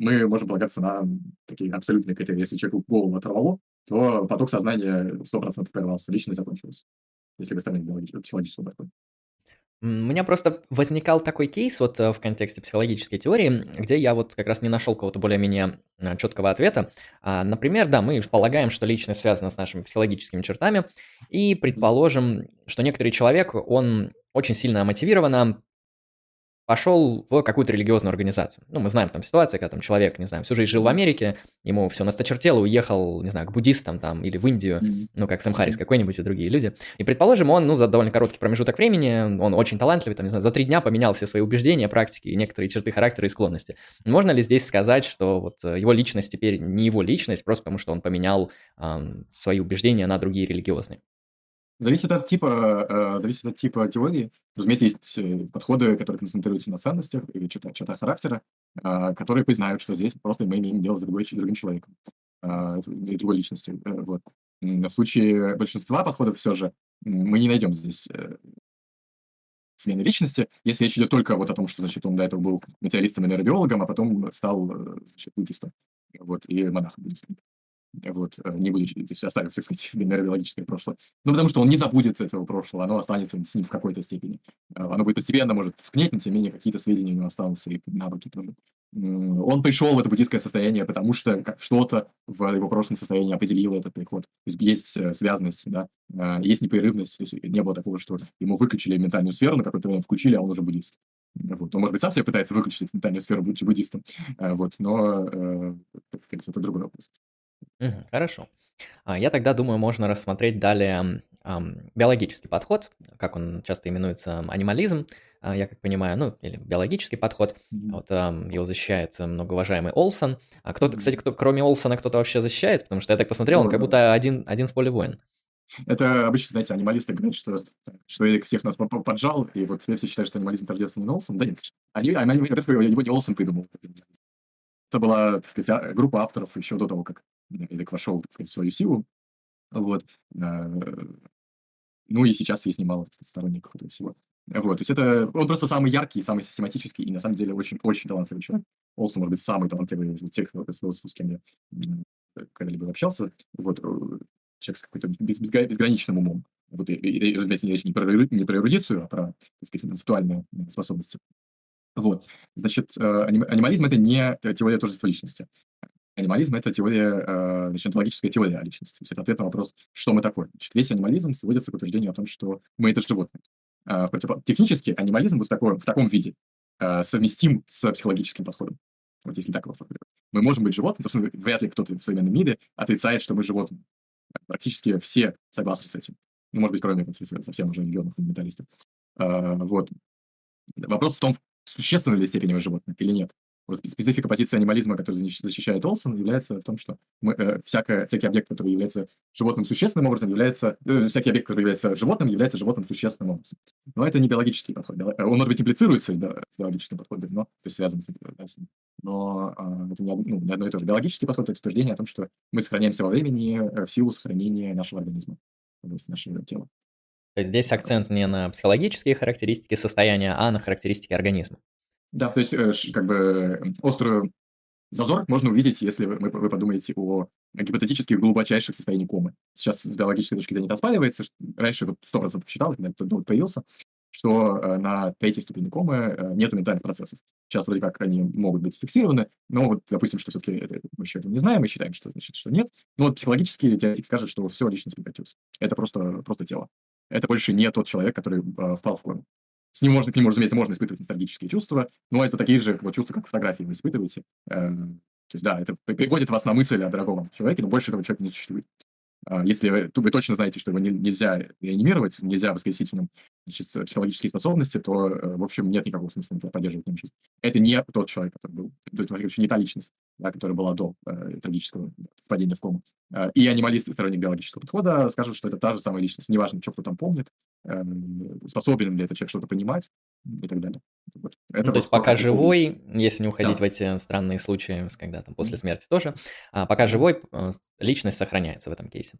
мы можем полагаться на такие абсолютные критерии. Если человеку голову оторвало, то поток сознания 100% прервался, личность закончилась, если вы станете психологического подхода. У меня просто возникал такой кейс вот э, в контексте психологической теории, где я вот как раз не нашел какого-то более-менее э, четкого ответа. А, например, да, мы полагаем, что личность связана с нашими психологическими чертами, и предположим, что некоторый человек, он очень сильно мотивированно пошел в какую-то религиозную организацию. Ну, мы знаем там ситуацию, когда там человек, не знаю, всю жизнь жил в Америке, ему все насточертело, уехал, не знаю, к буддистам там или в Индию, mm-hmm. ну, как Сэм Харрис какой-нибудь и другие люди. И, предположим, он, ну, за довольно короткий промежуток времени, он очень талантливый, там, не знаю, за три дня поменял все свои убеждения, практики и некоторые черты характера и склонности. Можно ли здесь сказать, что вот э, его личность теперь не его личность, просто потому что он поменял э, свои убеждения на другие религиозные? Зависит от типа, э, зависит от типа теории. Разумеется, есть э, подходы, которые концентрируются на ценностях или чертах, чертах характера, э, которые признают, что здесь просто мы имеем дело с другой, другим человеком э, и другой личностью. Э, вот. В случае большинства подходов все же мы не найдем здесь э, смены личности, если речь идет только вот о том, что, значит, он до этого был материалистом и нейробиологом, а потом стал, э, значит, буддистом, вот, и монахом буддистом вот, э, не будучи, то есть оставив, так сказать, нейробиологическое прошлое. Ну, потому что он не забудет этого прошлого, оно останется с ним в какой-то степени. Э, оно будет постепенно, может, вкнеть, но тем не менее какие-то сведения у него останутся и навыки тоже. Он пришел в это буддийское состояние, потому что что-то в его прошлом состоянии определило этот приход. То есть есть э, связанность, да, есть непрерывность. То есть не было такого, что ему выключили ментальную сферу, на какое-то время включили, а он уже буддист. Вот. Он, может быть, сам себе пытается выключить ментальную сферу, будучи буддистом. Вот. Но, это другой вопрос. Мгм. Хорошо. А, я тогда думаю, можно рассмотреть далее биологический подход, как он часто именуется, анимализм, а, я как понимаю, ну, или биологический подход. Мгм. Вот его защищает многоуважаемый Олсон. А кто-то, кстати, кто, кроме Олсона, кто-то вообще защищает, потому что я так посмотрел, он как будто один, один в поле воин. Это обычно, знаете, анималисты говорят, что, что Эрик всех нас поджал, и вот теперь все считают, что анимализм тождествен Олсон. Да нет, они, они, его не Олсон придумал. Это была, так сказать, а, группа авторов еще до того, как Эрик вошел, так сказать, в свою силу. Вот. А, ну и сейчас есть немало сказать, сторонников этого всего. Вот, то есть это он просто самый яркий, самый систематический и на самом деле очень, очень талантливый человек. Олсон, может быть, самый талантливый из тех с кем я когда-либо общался. Вот, э, человек с какой-то без, безграничным умом. Вот, и, и, разумеется, речь не про, не про эрудицию, а про, так сказать, интеллектуальные способности. Вот. Значит, э, анимализм – это не теория тождества личности. Анимализм – это теория, э, значит, онтологическая теория о личности. То есть это ответ на вопрос, что мы такое. Значит, весь анимализм сводится к утверждению о том, что мы – это животные. А, технически анимализм вот в, таком, в таком виде а, совместим с психологическим подходом. Вот если так его формулировать. Мы можем быть животными, собственно, вряд ли кто-то в современном мире отрицает, что мы животные. Практически все согласны с этим. Ну, может быть, кроме совсем уже религиозных фундаменталистов. А, вот. Вопрос в том, в существенной ли степени мы животные или нет. Вот специфика позиции анимализма, которую защищает Олсон, является в том, что мы, э, всякое, всякий объект, который является животным существенным образом, является... Э, всякий объект, который является животным, является животным существенным образом. Но это не биологический подход. Э, он, может быть, имплицируется да, с биологическим подходом, но то есть связан с этим. Но э, это не, ну, не одно и то же. Биологический подход – это утверждение о том, что мы сохраняемся во времени э, в силу сохранения нашего организма, нашего тела. То есть здесь акцент не на психологические характеристики состояния, а на характеристики организма. Да, то есть, э, как бы острую зазор можно увидеть, если вы, вы подумаете о гипотетических глубочайших состояниях комы. Сейчас с биологической точки зрения это оспаривается. Раньше вот 100% считалось, когда этот довод появился, что э, на третьей ступени комы э, нет ментальных процессов. Сейчас вроде как они могут быть фиксированы, но вот, допустим, что все-таки это, мы еще не знаем, мы считаем, что значит, что нет. Но вот психологически теоретик скажет, что все, личность прекратилась. Это просто, просто тело. Это больше не тот человек, который э, впал в кому. С ним можно, к нему, разумеется, можно испытывать ностальгические чувства, но это такие же вот, чувства, как фотографии вы испытываете. Эм, то есть, да, это приводит вас на мысль о дорогом человеке, но больше этого человека не существует. А, если вы, вы точно знаете, что его нельзя реанимировать, нельзя воскресить в нем значит, психологические способности, то, э, в общем, нет никакого смысла поддерживать в нем жизнь. Это не тот человек, который был, то есть, во всяком случае, не та личность, да, которая была до э, трагического впадения в кому. Э, и анималисты, сторонник биологического подхода, скажут, что это та же самая личность. Неважно, что кто там помнит, э, способен ли этот человек что-то понимать и так далее. Вот. Это ну, то есть пока живой, если не уходить да. в эти странные случаи, когда там после смерти тоже, а пока живой, э, личность сохраняется в этом кейсе.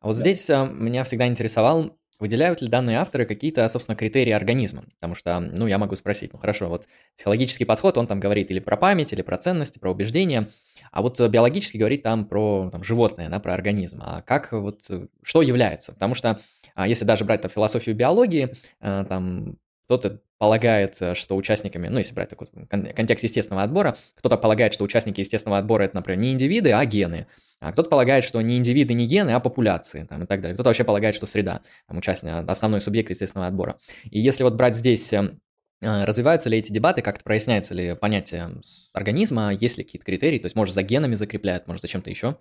А вот да. здесь а, меня всегда интересовал, выделяют ли данные авторы какие-то, собственно, критерии организма? Потому что, ну, я могу спросить, ну, хорошо, вот психологический подход, он там говорит или про память, или про ценности, про убеждения, а вот биологически говорит там про там, животное, да, про организм. А как вот, что является? Потому что, а, если даже брать там философию биологии, а, там кто-то полагает, э, что участниками, ну, если брать такой контекст естественного отбора, кто-то полагает, что участники естественного отбора это, например, не индивиды, а гены. А кто-то полагает, что не индивиды, не гены, а популяции там, и так далее. Кто-то вообще полагает, что среда, там, участник, основной субъект естественного отбора. И если вот брать здесь эм, э, Развиваются ли эти дебаты, как-то проясняется ли понятие организма, есть ли какие-то критерии, то есть, может, за генами закрепляют, может, за чем-то еще?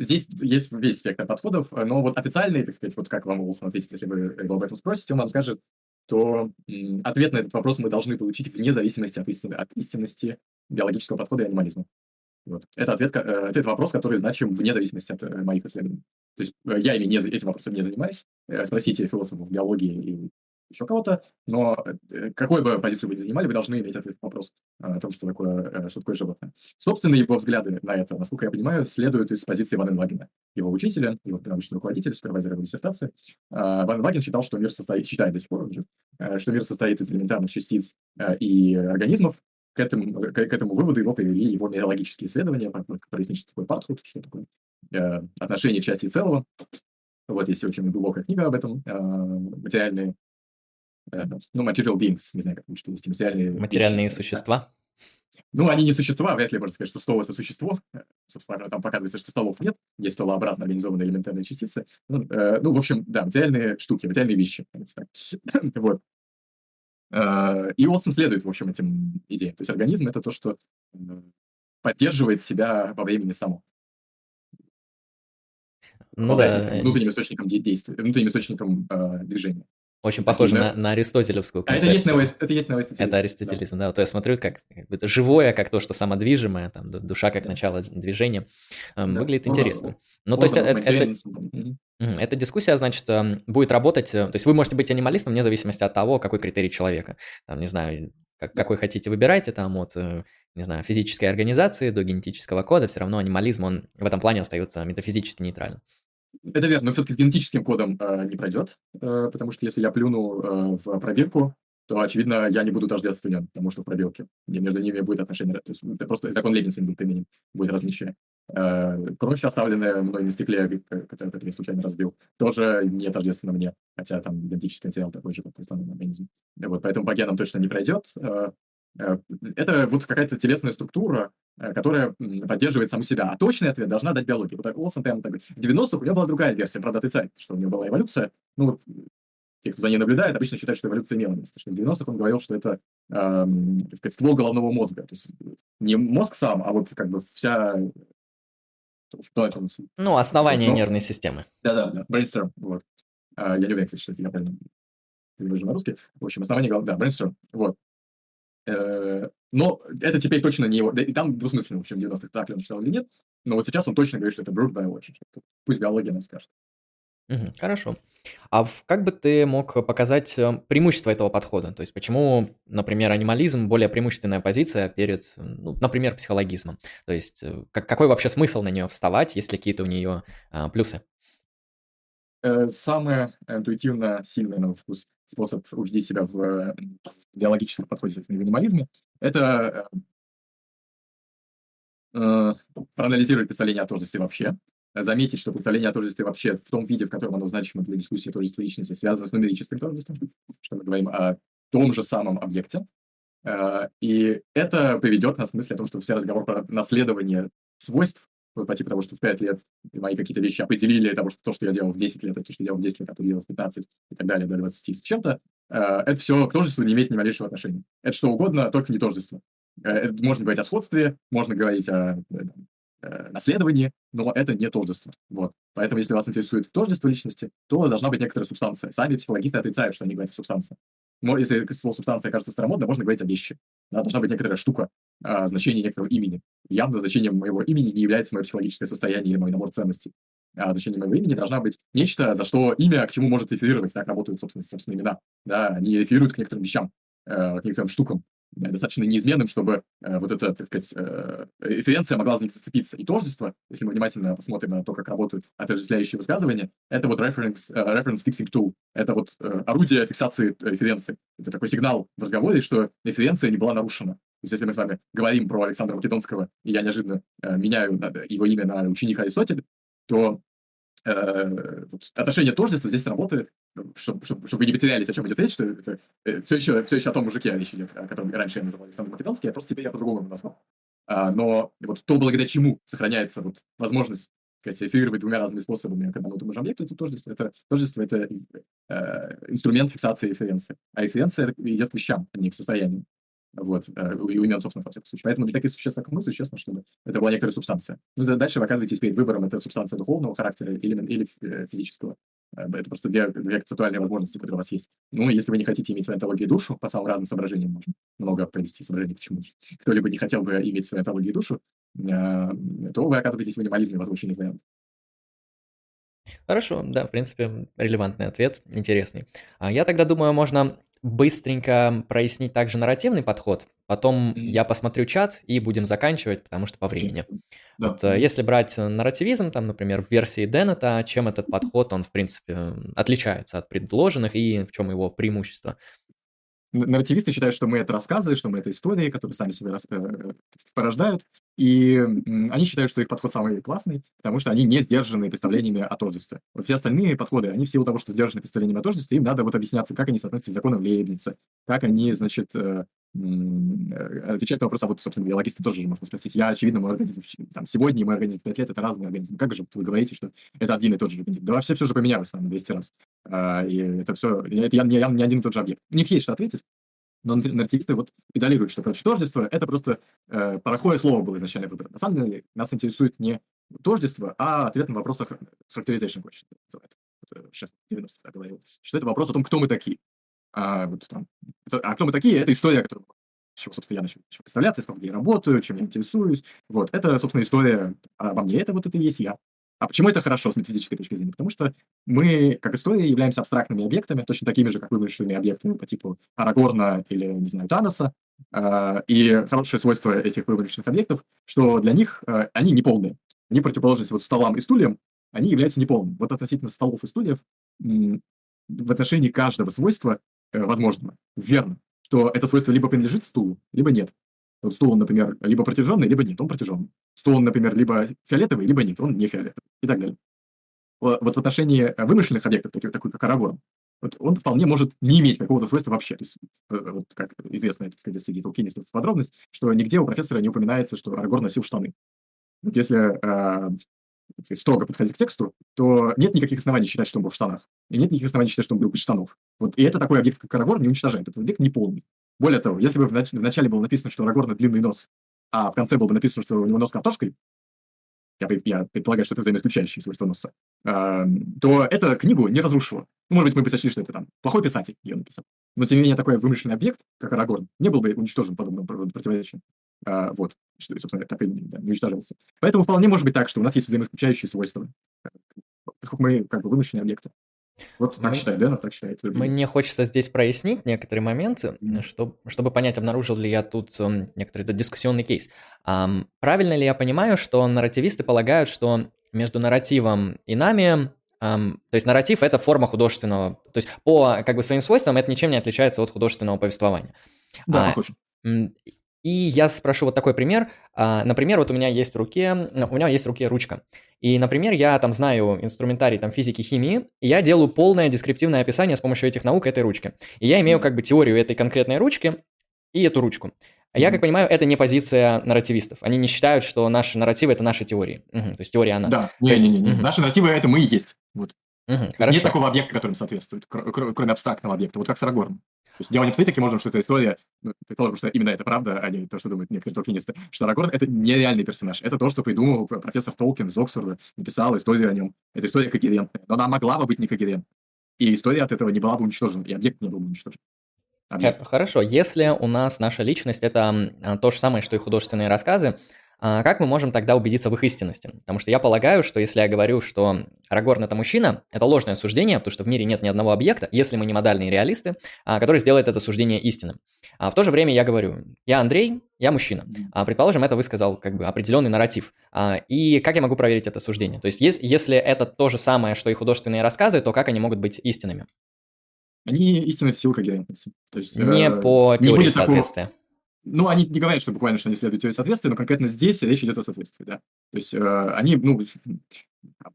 Здесь есть весь спектр подходов, э, но вот официальный, так сказать, вот как вам Уолсон ответить, если вы его об этом спросите, он вам скажет, то ответ на этот вопрос мы должны получить вне зависимости от, истины, от истинности биологического подхода и анимализма. Вот. Это ответ, э, ответ вопрос, который значим вне зависимости от э, моих исследований. То есть я ими не, этим вопросом не занимаюсь. Спросите философов биологии и еще кого-то, но э, какой бы позицию вы ни занимали, вы должны иметь ответ на вопрос э, о том, что такое, э, что такое животное. Собственно, его взгляды на это, насколько я понимаю, следуют из позиции Ван Лагена, его учителя, его научный руководитель, супервайзер его диссертации. Ван Лаген считал, что мир состоит, считает до сих пор уже, что мир состоит из элементарных частиц и организмов, к этому, к, этому выводу его привели его мирологические исследования, прояснить, что такое партхуд, что такое э, отношение части и целого. Вот есть очень глубокая книга об этом, э, материальные ну, material beings, не знаю, как лучше перевести, материальные... Материальные вещи, существа? Да. Ну, они не существа, вряд ли можно сказать, что стол – это существо. Э, собственно, там показывается, что столов нет, есть столообразно организованные элементарные частицы. Ну, э, ну, в общем, да, материальные штуки, материальные вещи. вот. Э, и Уотсон следует, в общем, этим идеям. То есть организм – это то, что поддерживает себя во времени само. Ну да, э, внутренним источником де- действия, внутренним источником э, движения. Очень похоже да? на, на аристотелевскую А это есть концепцию. новый, это есть новый Это аристотелизм. Да, аристотелизм, да. Вот я смотрю, как, как бы это живое, как то, что самодвижимое, там, ду- душа как да, начало движения. Эм, да. Выглядит Order, интересно. Ну, то есть э- э- это. Мгм. Эта дискуссия, значит, эм, будет работать, э, то есть вы можете быть анималистом вне зависимости от того, какой критерий человека. Там, не знаю, как- какой хотите, выбирайте, там, от, э, не знаю, физической организации до генетического кода, все равно анимализм, он в этом плане остается метафизически нейтральным. Это верно, но все-таки с генетическим кодом э, не пройдет, э, потому что если я плюну э, в пробирку, то, очевидно, я не буду тождественен, потому что в пробирке между ними будет отношение, то есть это просто закон не будет применен, будет различие. Э, кровь, оставленная мной на стекле, которую я случайно разбил, тоже не тождественна мне, хотя там генетический материал такой же, как основной организм. Э, Вот, поэтому по генам точно не пройдет. Э, Это вот какая-то телесная структура, э, которая поддерживает саму себя. А точный ответ должна дать биология. Вот прямо так говорит. В 90-х у него была другая версия, правда, отрицает, что у него была эволюция. Ну вот те, кто за ней наблюдает, обычно считают, что эволюция имела место. Что в 90-х он говорил, что это, эм, так сказать, ствол головного мозга. То есть не мозг сам, а вот как бы вся... Ну, основание Ну, нервной системы. Да-да, да, brainstorm, вот. А, я не уверен, кстати, что я правильно перевожу на русский. В общем, основание, голов- да, brainstorm, вот. Э, Но это теперь точно не его. да И там двусмысленно, в общем, в 90-х так ли он считал или нет. Но вот сейчас он точно говорит, что это brute biology. Пусть биология нам скажет. Мгм, Хорошо. А как бы ты мог показать э, преимущество этого подхода? То есть почему, например, анимализм более преимущественная позиция перед, ну, например, психологизмом? То есть э, как- какой вообще смысл на нее вставать, если какие-то у нее а, плюсы? Э, Самый интуитивно сильный, на вкус, способ убедить себя в э, биологическом подходе, в минимализме, это э, проанализировать представление о тождестве вообще, заметить, что представление о тождестве вообще в том виде, в котором оно значимо для дискуссии о тождестве личности, связано с нумерическим тождеством, что мы говорим о том же самом объекте. И это приведет нас к мысли о том, что все разговор про наследование свойств, вот по типу того, что в 5 лет мои какие-то вещи определили, того, что то, что я делал в 10 лет, это то, что я делал в 10 лет, а то делал в 15 и так далее, до 20 с чем-то, э, это все к тождеству не имеет ни малейшего отношения. Это что угодно, только не тождество. Э, это Можно говорить о сходстве, можно говорить о э, э, наследовании, но это не тождество. Вот. Поэтому, если вас интересует тождество личности, то должна быть некоторая субстанция. Сами психологисты отрицают, что они говорят о субстанции. Если слово субстанция кажется старомодно, можно говорить о вещи. Да, должна быть некоторая штука, а, значение некоторого имени. Явно значением моего имени не является мое психологическое состояние или мой набор ценностей. А значением моего имени должна быть нечто, за что имя к чему может реферировать. Так работают, собственно, собственно имена. Да, они реферируют к некоторым вещам, э, к некоторым штукам. Да, достаточно неизменным, чтобы э, вот эта, так сказать, э, референция могла за них зацепиться. И тождество, если мы внимательно посмотрим на то, как работают отождествляющие высказывания, это вот reference, э, reference fixing tool. Это вот э, орудие фиксации референции. Это такой сигнал в разговоре, что референция не была нарушена. То есть, если мы с вами говорим про Александра Македонского, и я неожиданно э, меняю на- его имя на ученика Аристотеля, то э, вот отношение тождества здесь работает, чтобы, чтобы, чтобы вы не потерялись, о чем идет речь, что это все, еще, все еще о том мужике речь идет, о котором раньше я называл Александр Македонский, я просто теперь я по-другому назвал. А, но вот то, благодаря чему сохраняется вот возможность сказать, реферировать двумя разными способами к одному и тому же объекту, это тождество. Это, тождество – это э, инструмент фиксации референции. А референция идет к вещам, а не к состоянию. Вот, э, у у имен, собственно, во всяком случае. Поэтому для таких существ, как мы, существенно, чтобы это была некоторая субстанция. Ну, да, дальше вы оказываетесь перед выбором, это субстанция духовного характера или, или э, физического. Э, Это просто две, две концептуальные возможности, которые у вас есть. Ну, если вы не хотите иметь свою онтологию и душу, по самым разным соображениям можно много провести соображений, почему кто-либо не хотел бы иметь свою онтологию и душу, то вы оказываетесь в минимализме, очень издаёт. Хорошо, да, в принципе, релевантный ответ, интересный. А я тогда думаю, можно быстренько прояснить также нарративный подход. Потом я посмотрю чат и будем заканчивать, потому что по времени. Да. Вот, э, если брать нарративизм, там, например, в версии Деннета, чем этот подход, он, в принципе, отличается от предложенных и в чем его преимущество? Нарративисты считают, что мы это рассказы, что мы это истории, которые сами себя рас- э, э, порождают. И они считают, что их подход самый классный, потому что они не сдержаны представлениями о тождестве. Вот все остальные подходы, они в силу того, что сдержаны представлениями о тождестве, им надо вот объясняться, как они соотносятся с законом Лейбница, как они, значит, э, э, отвечают на вопрос, а вот, собственно, биологисты тоже же можно спросить. Я, очевидно, мой организм там, сегодня и мой организм в 5 лет – это разные организмы. Как же вы говорите, что это один и тот же организм? Да вообще все же поменялось вами 200 раз. А, и это все, это я, я, не один и тот же объект. У них есть что ответить, Но нарративисты вот педалируют, что, тождество — это просто э, плохое слово было изначально выбрано. На самом деле нас интересует не тождество, а ответ на вопрос о characterization question. Шеф 90 говорил, что это вопрос о том, кто мы такие. А, вот там, это, а кто мы такие, это история, которую с чего, собственно, я начал, представляться, сколько я работаю, чем я интересуюсь. Вот, это, собственно, история обо мне, это вот это и есть я. А почему это хорошо с метафизической точки зрения? Потому что мы, как история, являемся абстрактными объектами, точно такими же, как вымышленные объекты по типу Арагорна или, не знаю, Таноса. А, и хорошее свойство этих вымышленных объектов, что для них а, они неполные. Они противоположность вот столам и стульям, они являются неполными. Вот относительно столов и стульев в отношении каждого свойства э, возможно, верно, что это свойство либо принадлежит стулу, либо нет. Вот стул, например, либо протяженный, либо нет, он протяженный. Стул, например, либо фиолетовый, либо нет, он не фиолетовый и так далее. Вот в отношении э, вымышленных объектов, таких, такой как Арагорн, вот он вполне может не иметь какого-то свойства вообще. То есть, э, вот как известно, это, сказать, среди толкинистов подробность, что нигде у профессора не упоминается, что Арагорн носил штаны. Вот если э, строго подходить к тексту, то нет никаких оснований считать, что он был в штанах. И нет никаких оснований считать, что он был без штанов. Вот, и это такой объект, как Арагорн, не уничтожает. Этот объект неполный. Более того, если бы в, нач- в начале было написано, что у Арагорна длинный нос, а в конце было бы написано, что у него нос картошкой, я, я предполагаю, что это взаимоисключающие свойства носа, э, то эта книгу не разрушила. Ну, может быть, мы бы сочли, что это там плохой писатель ее написал. Но, тем не менее, такой вымышленный объект, как Арагорн, не был бы уничтожен подобным противоречием. А, вот, что, собственно, так и да, не уничтожился. Поэтому вполне может быть так, что у нас есть взаимоисключающие свойства, поскольку мы как бы вымышленные объекты. Вот так мы, считает Дэна, так считает. Мне хочется здесь прояснить некоторые моменты, mm-hmm. чтобы, чтобы понять, обнаружил ли я тут um, некоторый да, дискуссионный кейс. Um, правильно ли я понимаю, что нарративисты полагают, что между нарративом и нами Um, то есть нарратив это форма художественного, то есть по как бы своим свойствам это ничем не отличается от художественного повествования. Да, а, похоже. И я спрошу вот такой пример. А, например, вот у меня есть в руке, ну, у меня есть в руке ручка. И, например, я там знаю инструментарий там, физики, химии, и я делаю полное дескриптивное описание с помощью этих наук этой ручки. И я имею как бы теорию этой конкретной ручки и эту ручку. Я как понимаю, это не позиция нарративистов. Они не считают, что наши нарративы – это наши теории. Угу, то есть теория она. Да, не-не-не. Угу. Наши нарративы – это мы и есть. Вот. Угу, нет такого объекта, которым соответствует, кроме абстрактного объекта. Вот как с Арагорном. Есть дело не обстоит таким образом, что эта история, ну, предположим, что именно это правда, а не то, что думают некоторые толкинисты, что Арагорн — это нереальный персонаж. Это то, что придумал профессор Толкин из Оксфорда, написал историю о нем. Это история когерентная, но она могла бы быть не когерентной. И история от этого не была бы уничтожена, и объект не был бы уничтожен. Объект. Хорошо, если у нас наша личность — это то же самое, что и художественные рассказы, как мы можем тогда убедиться в их истинности? Потому что я полагаю, что если я говорю, что Арагорн это мужчина, это ложное суждение, потому что в мире нет ни одного объекта, если мы не модальные реалисты, а, который сделает это суждение истинным. А в то же время я говорю, я Андрей, я мужчина. А, предположим, это высказал как бы определенный нарратив. А, и как я могу проверить это суждение? То есть если это то же самое, что и художественные рассказы, то как они могут быть истинными? Они истинны в силу когерентности. То есть, не э, по теории не соответствия. Такого ну, они не говорят, что буквально, что они следуют теории соответствия, но конкретно здесь речь идет о соответствии, да. То есть э, они, ну,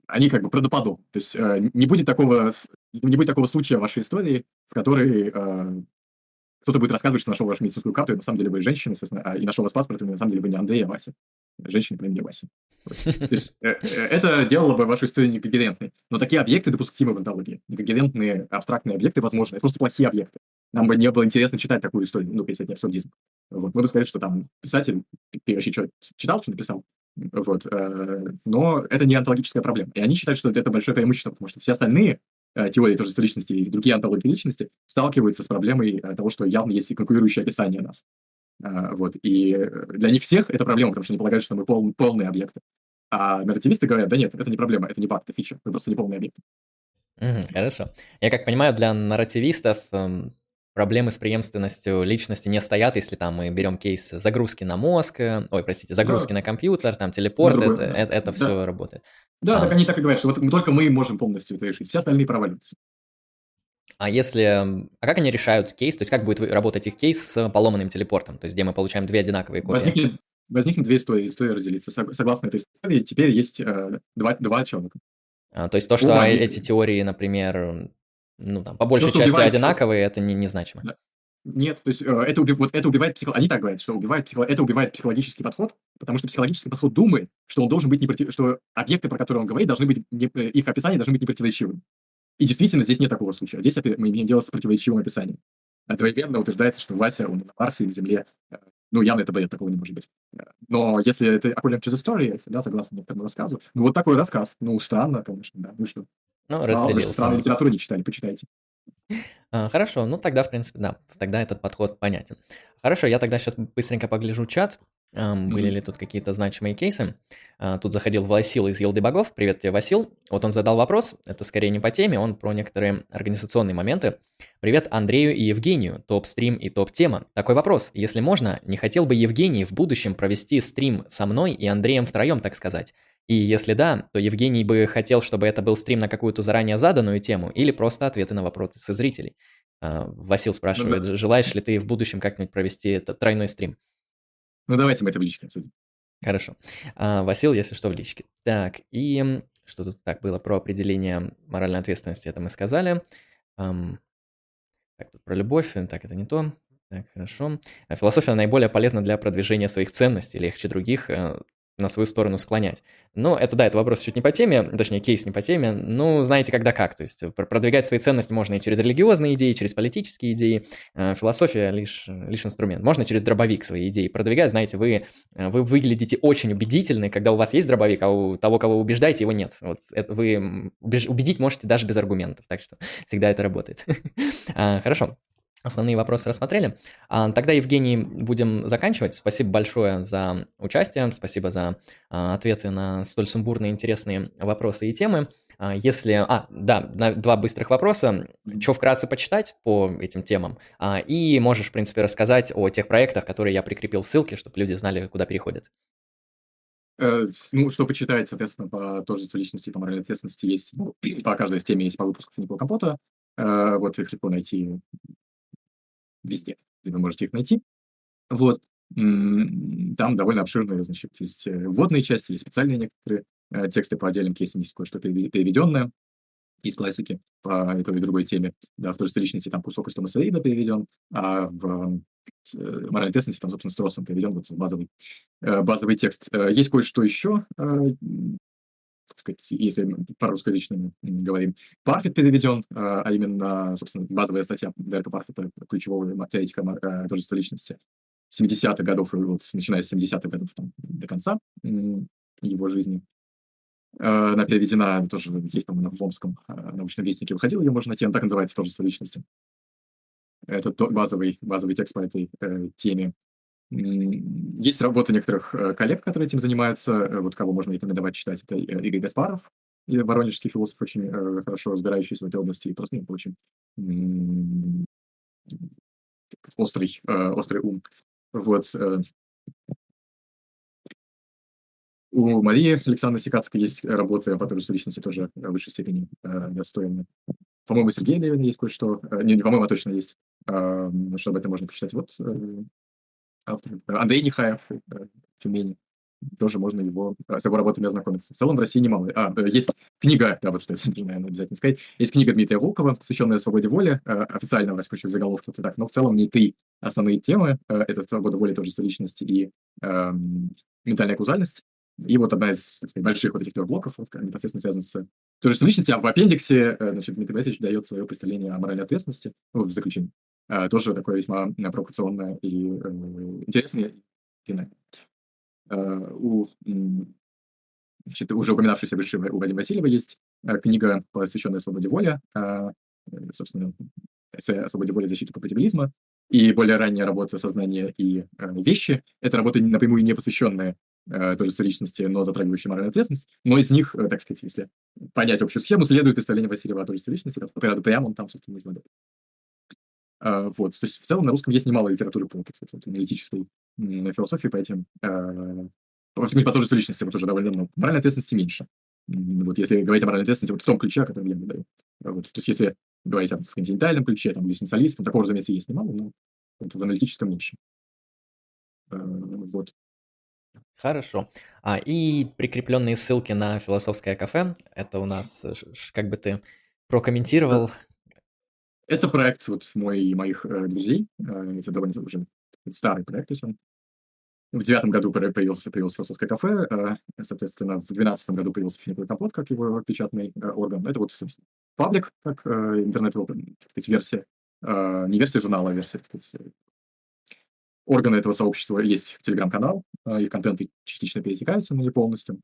они как бы правдоподобны. То есть э, не будет такого, не будет такого случая в вашей истории, в которой э, кто-то будет рассказывать, что нашел вашу медицинскую карту, и на самом деле вы женщина, а, и нашел вас паспорт, и на самом деле вы не Андрей, а Вася. Женщина по имени Вася. То есть э, э, это делало бы вашу историю некогерентной. Но такие объекты допустимы в антологии. Некогерентные абстрактные объекты возможны. Это просто плохие объекты. Нам бы не было интересно читать такую историю, ну, если это не абсурдизм. Вот. Мы бы сказали, что там писатель, ты вообще читал, что написал? Вот. Э, но это не антологическая проблема. И они считают, что это большое преимущество, потому что все остальные э, теории тоже личности и другие антологии личности сталкиваются с проблемой э, того, что явно есть конкурирующее описание нас. Вот. И для них всех это проблема, потому что они полагают, что мы пол, полные объекты. А нарративисты говорят, да нет, это не проблема, это не баг, это фича, мы просто не полные объекты. хорошо. Я как понимаю, для нарративистов эм, проблемы с преемственностью личности не стоят, если там мы берем кейс загрузки на мозг, э, ой, простите, загрузки да. на компьютер, там телепорт, другой, это, да. это, это да. все работает. Да, а, так они так и говорят, что вот только мы можем полностью это решить, все остальные проваливаются. А если... А как они решают кейс? То есть как будет работать их кейс с поломанным телепортом? То есть где мы получаем две одинаковые копии? Возникнет, возникнет две истории, история разделится. Согласно этой истории, теперь есть э, два, два человека. А, то есть то, что О, эти теории, например, ну, там, по большей части убивает... одинаковые, это не, незначимо. Да. Нет, то есть э, это, уби... вот это убивает психо... Они так говорят, что убивает психо... это убивает психологический подход, потому что психологический подход думает, что он должен быть не против... что объекты, про которые он говорит, должны быть не... Э, их описание должны быть непротиворечивым. И действительно, здесь нет такого случая. Здесь мы имеем дело с противоречивым описанием. одновременно утверждается, что Вася, он на Марсе и на Земле. Э, ну, явно это бред, такого не может быть. Э, но если это according to the story, да, согласно этому рассказу, ну, вот такой рассказ. Ну, странно, конечно, да. Ну что? Ну, разделился. странную литературу не читали, почитайте. А, Хорошо, ну тогда, в принципе, да, тогда этот подход понятен. Хорошо, я тогда сейчас быстренько погляжу чат, ам, были ли тут какие-то значимые кейсы. А, Тут заходил Васил из Елды Богов. Привет тебе, Васил. Вот он задал вопрос, это скорее не по теме, он про некоторые организационные моменты. Привет Андрею и Евгению, топ-стрим и топ-тема. Такой вопрос, если можно, не хотел бы Евгений в будущем провести стрим со мной и Андреем втроем, так сказать? И если да, то Евгений бы хотел, чтобы это был стрим на какую-то заранее заданную тему или просто ответы на вопросы зрителей. А, Васил Ну, спрашивает, да. желаешь ли ты в будущем как-нибудь провести этот тройной стрим? Ну, давайте мы это в личке обсудим. Хорошо. А, Васил, если что, в личке. Так, и что тут так было про определение моральной ответственности, это мы сказали. Так, тут про любовь, э, так, это не то. Так, хорошо. А Философия наиболее полезна для продвижения своих ценностей, легче других э, на свою сторону склонять. Ну, это да, это вопрос чуть не по теме, точнее, кейс не по теме. Ну, знаете, когда как. То есть э, пр- продвигать свои ценности можно и через религиозные идеи, через политические идеи. Э, Философия лишь, лишь инструмент. Можно через дробовик свои идеи продвигать. Знаете, вы, э, вы выглядите очень убедительны, когда у вас есть дробовик, а у того, кого вы убеждаете, его нет. Вот это вы убедить можете даже без аргументов. Так что всегда это работает. А, Хорошо. Основные вопросы рассмотрели. А, Тогда, Евгений, будем заканчивать. Спасибо большое за участие, спасибо за а, ответы на столь сумбурные, интересные вопросы и темы. А, Если... А, да, два быстрых вопроса. Что вкратце почитать по этим темам? И можешь, в принципе, рассказать о тех проектах, которые я прикрепил в ссылке, чтобы люди знали, куда переходят. Э, Ну, что почитать, соответственно, по тоже личности, по моральной ответственности есть, ну, по каждой из тем есть по выпуску Финипа Компота. Э, Вот их легко найти везде, где вы можете их найти. Вот. Там довольно обширные, значит, есть э, вводные части, есть специальные некоторые э, тексты по отдельным кейсам, есть кое-что переве- переведенное из классики по этой и другой теме. Да, в же личности там кусок из Томаса Рида переведен, а в э, моральной ответственности там, собственно, Стросом переведен вот базовый, базовый текст. Есть кое-что еще, сказать, если по русскоязычному м, говорим. Парфит переведен, э, а именно, собственно, базовая статья Дерека Парфита, ключевого теоретика э, тождества личности 70-х годов, вот, начиная с 70-х годов там, до конца его жизни. Э, Она переведена, тоже есть, по-моему, в Омском научном вестнике выходила, ее можно найти, она так называется, тождество личности. Это то- базовый, базовый текст по этой э, теме. Есть работы некоторых э, коллег, которые этим занимаются. Э, Вот кого можно рекомендовать читать, это э, Игорь Гаспаров, и воронежский философ, очень хорошо разбирающийся в этой области, и просто ну, очень острый, острый ум. Вот. У Марии Александровны Сикацкой есть работы по тождеству личности тоже в высшей степени достойны. По-моему, Сергея Левина есть кое-что. Не, не по-моему, а точно есть. Что об этом можно почитать. Вот автор. э, Андрей Нехаев, э, Тюмени. Тоже можно его, э, с его работами ознакомиться. В целом в России немало. А, э, есть книга, да, вот что я должен, наверное, обязательно сказать. Есть книга Дмитрия Волкова, посвященная свободе воли, э, официально в России заголовке, это так, но в целом не три основные темы. э, Это свобода воли, тождество личности и эм, ментальная каузальность. И вот одна из так сказать, больших вот этих трех блоков, вот, непосредственно связана с тождеством личности, а в аппендиксе, э, значит, Дмитрий Борисович дает свое представление о моральной ответственности, ну, в заключении. Э, Тоже такое весьма э, провокационное и э, интересное. и. Э, У значит, уже упоминавшейся выше у Вадима Васильева есть книга, посвященная свободе воли, э, собственно, эссе свободе воли в защиту компатибилизма, и более ранняя работа «Сознание и вещи». Это работы напрямую не посвященные тождеству личности, но затрагивающие моральную ответственность. Но из них, так сказать, если понять общую схему, следует представление Васильева о тождестве личности. Порядку прямо он там, собственно, излагает. А, Вот, то есть в целом на русском есть немало литературы по так сказать, аналитической философии по этим, э, по по тождеству личности вот тоже довольно много. Моральной ответственности меньше. Вот если говорить о моральной ответственности вот в том ключе, о котором я говорю. Вот, то есть если говорить о континентальном ключе, там, экзистенциалистом, такого, разумеется, есть немало, но вот в аналитическом меньше. Вот. Хорошо. А, и прикрепленные ссылки на философское кафе. Это у нас, э, как бы ты прокомментировал. Это проект вот мой и моих э, друзей. Э, Это довольно уже старый проект, то есть он в девятом году поя- появился, появилось философское кафе, э, соответственно, в двенадцатом году появился финиковый компот, как его печатный э, орган. Это вот, паблик, как э, интернет-версия. э, не версия журнала, а версия, так сказать, органы этого сообщества. Есть телеграм-канал, э, их контенты частично пересекаются, но не полностью.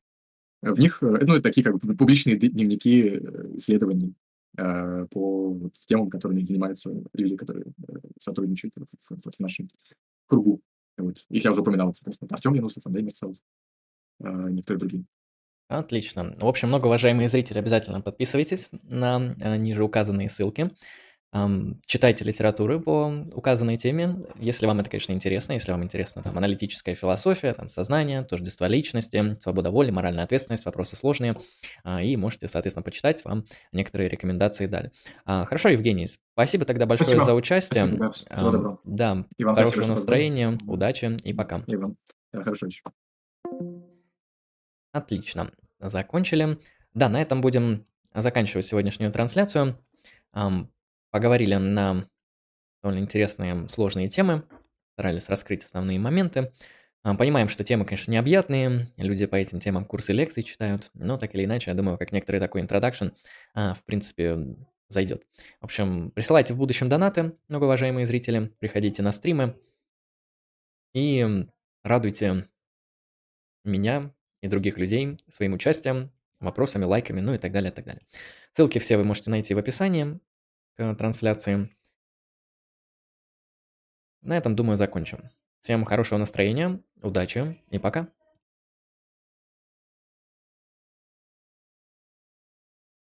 В них, э, ну, это такие как бы публичные дневники э, исследований э, по вот, темам, которыми занимаются люди, которые э, сотрудничают в, в, в нашем кругу. Вот. Их я уже упоминал, соответственно, Артем Янусов, Андрей Мерцелов, э, некоторые другие. Отлично. В общем, многоуважаемые зрители, обязательно подписывайтесь на э, ниже указанные ссылки. Читайте литературу по указанной теме, если вам это, конечно, интересно, если вам интересна там аналитическая философия, там сознание, тождество личности, свобода воли, моральная ответственность, вопросы сложные, а, и можете, соответственно, почитать, вам некоторые рекомендации дали. А, хорошо, Евгений, спасибо тогда большое Спасибо. за участие. Спасибо, да, всего доброго. Да, И вам хорошего спасибо, настроения, позвали. удачи и пока. И вам. Да, хорошо. Отлично, закончили. Да, на этом будем заканчивать сегодняшнюю трансляцию. Поговорили на довольно интересные, сложные темы, старались раскрыть основные моменты. А, Понимаем, что темы, конечно, необъятные, люди по этим темам курсы лекций читают, но так или иначе, я думаю, как некоторый такой интродакшн, в принципе, зайдет. В общем, присылайте в будущем донаты, многоуважаемые зрители, приходите на стримы и радуйте меня и других людей своим участием, вопросами, лайками, ну и так далее, так далее. Ссылки все вы можете найти в описании к трансляции. На этом, думаю, закончим. Всем хорошего настроения, удачи и пока.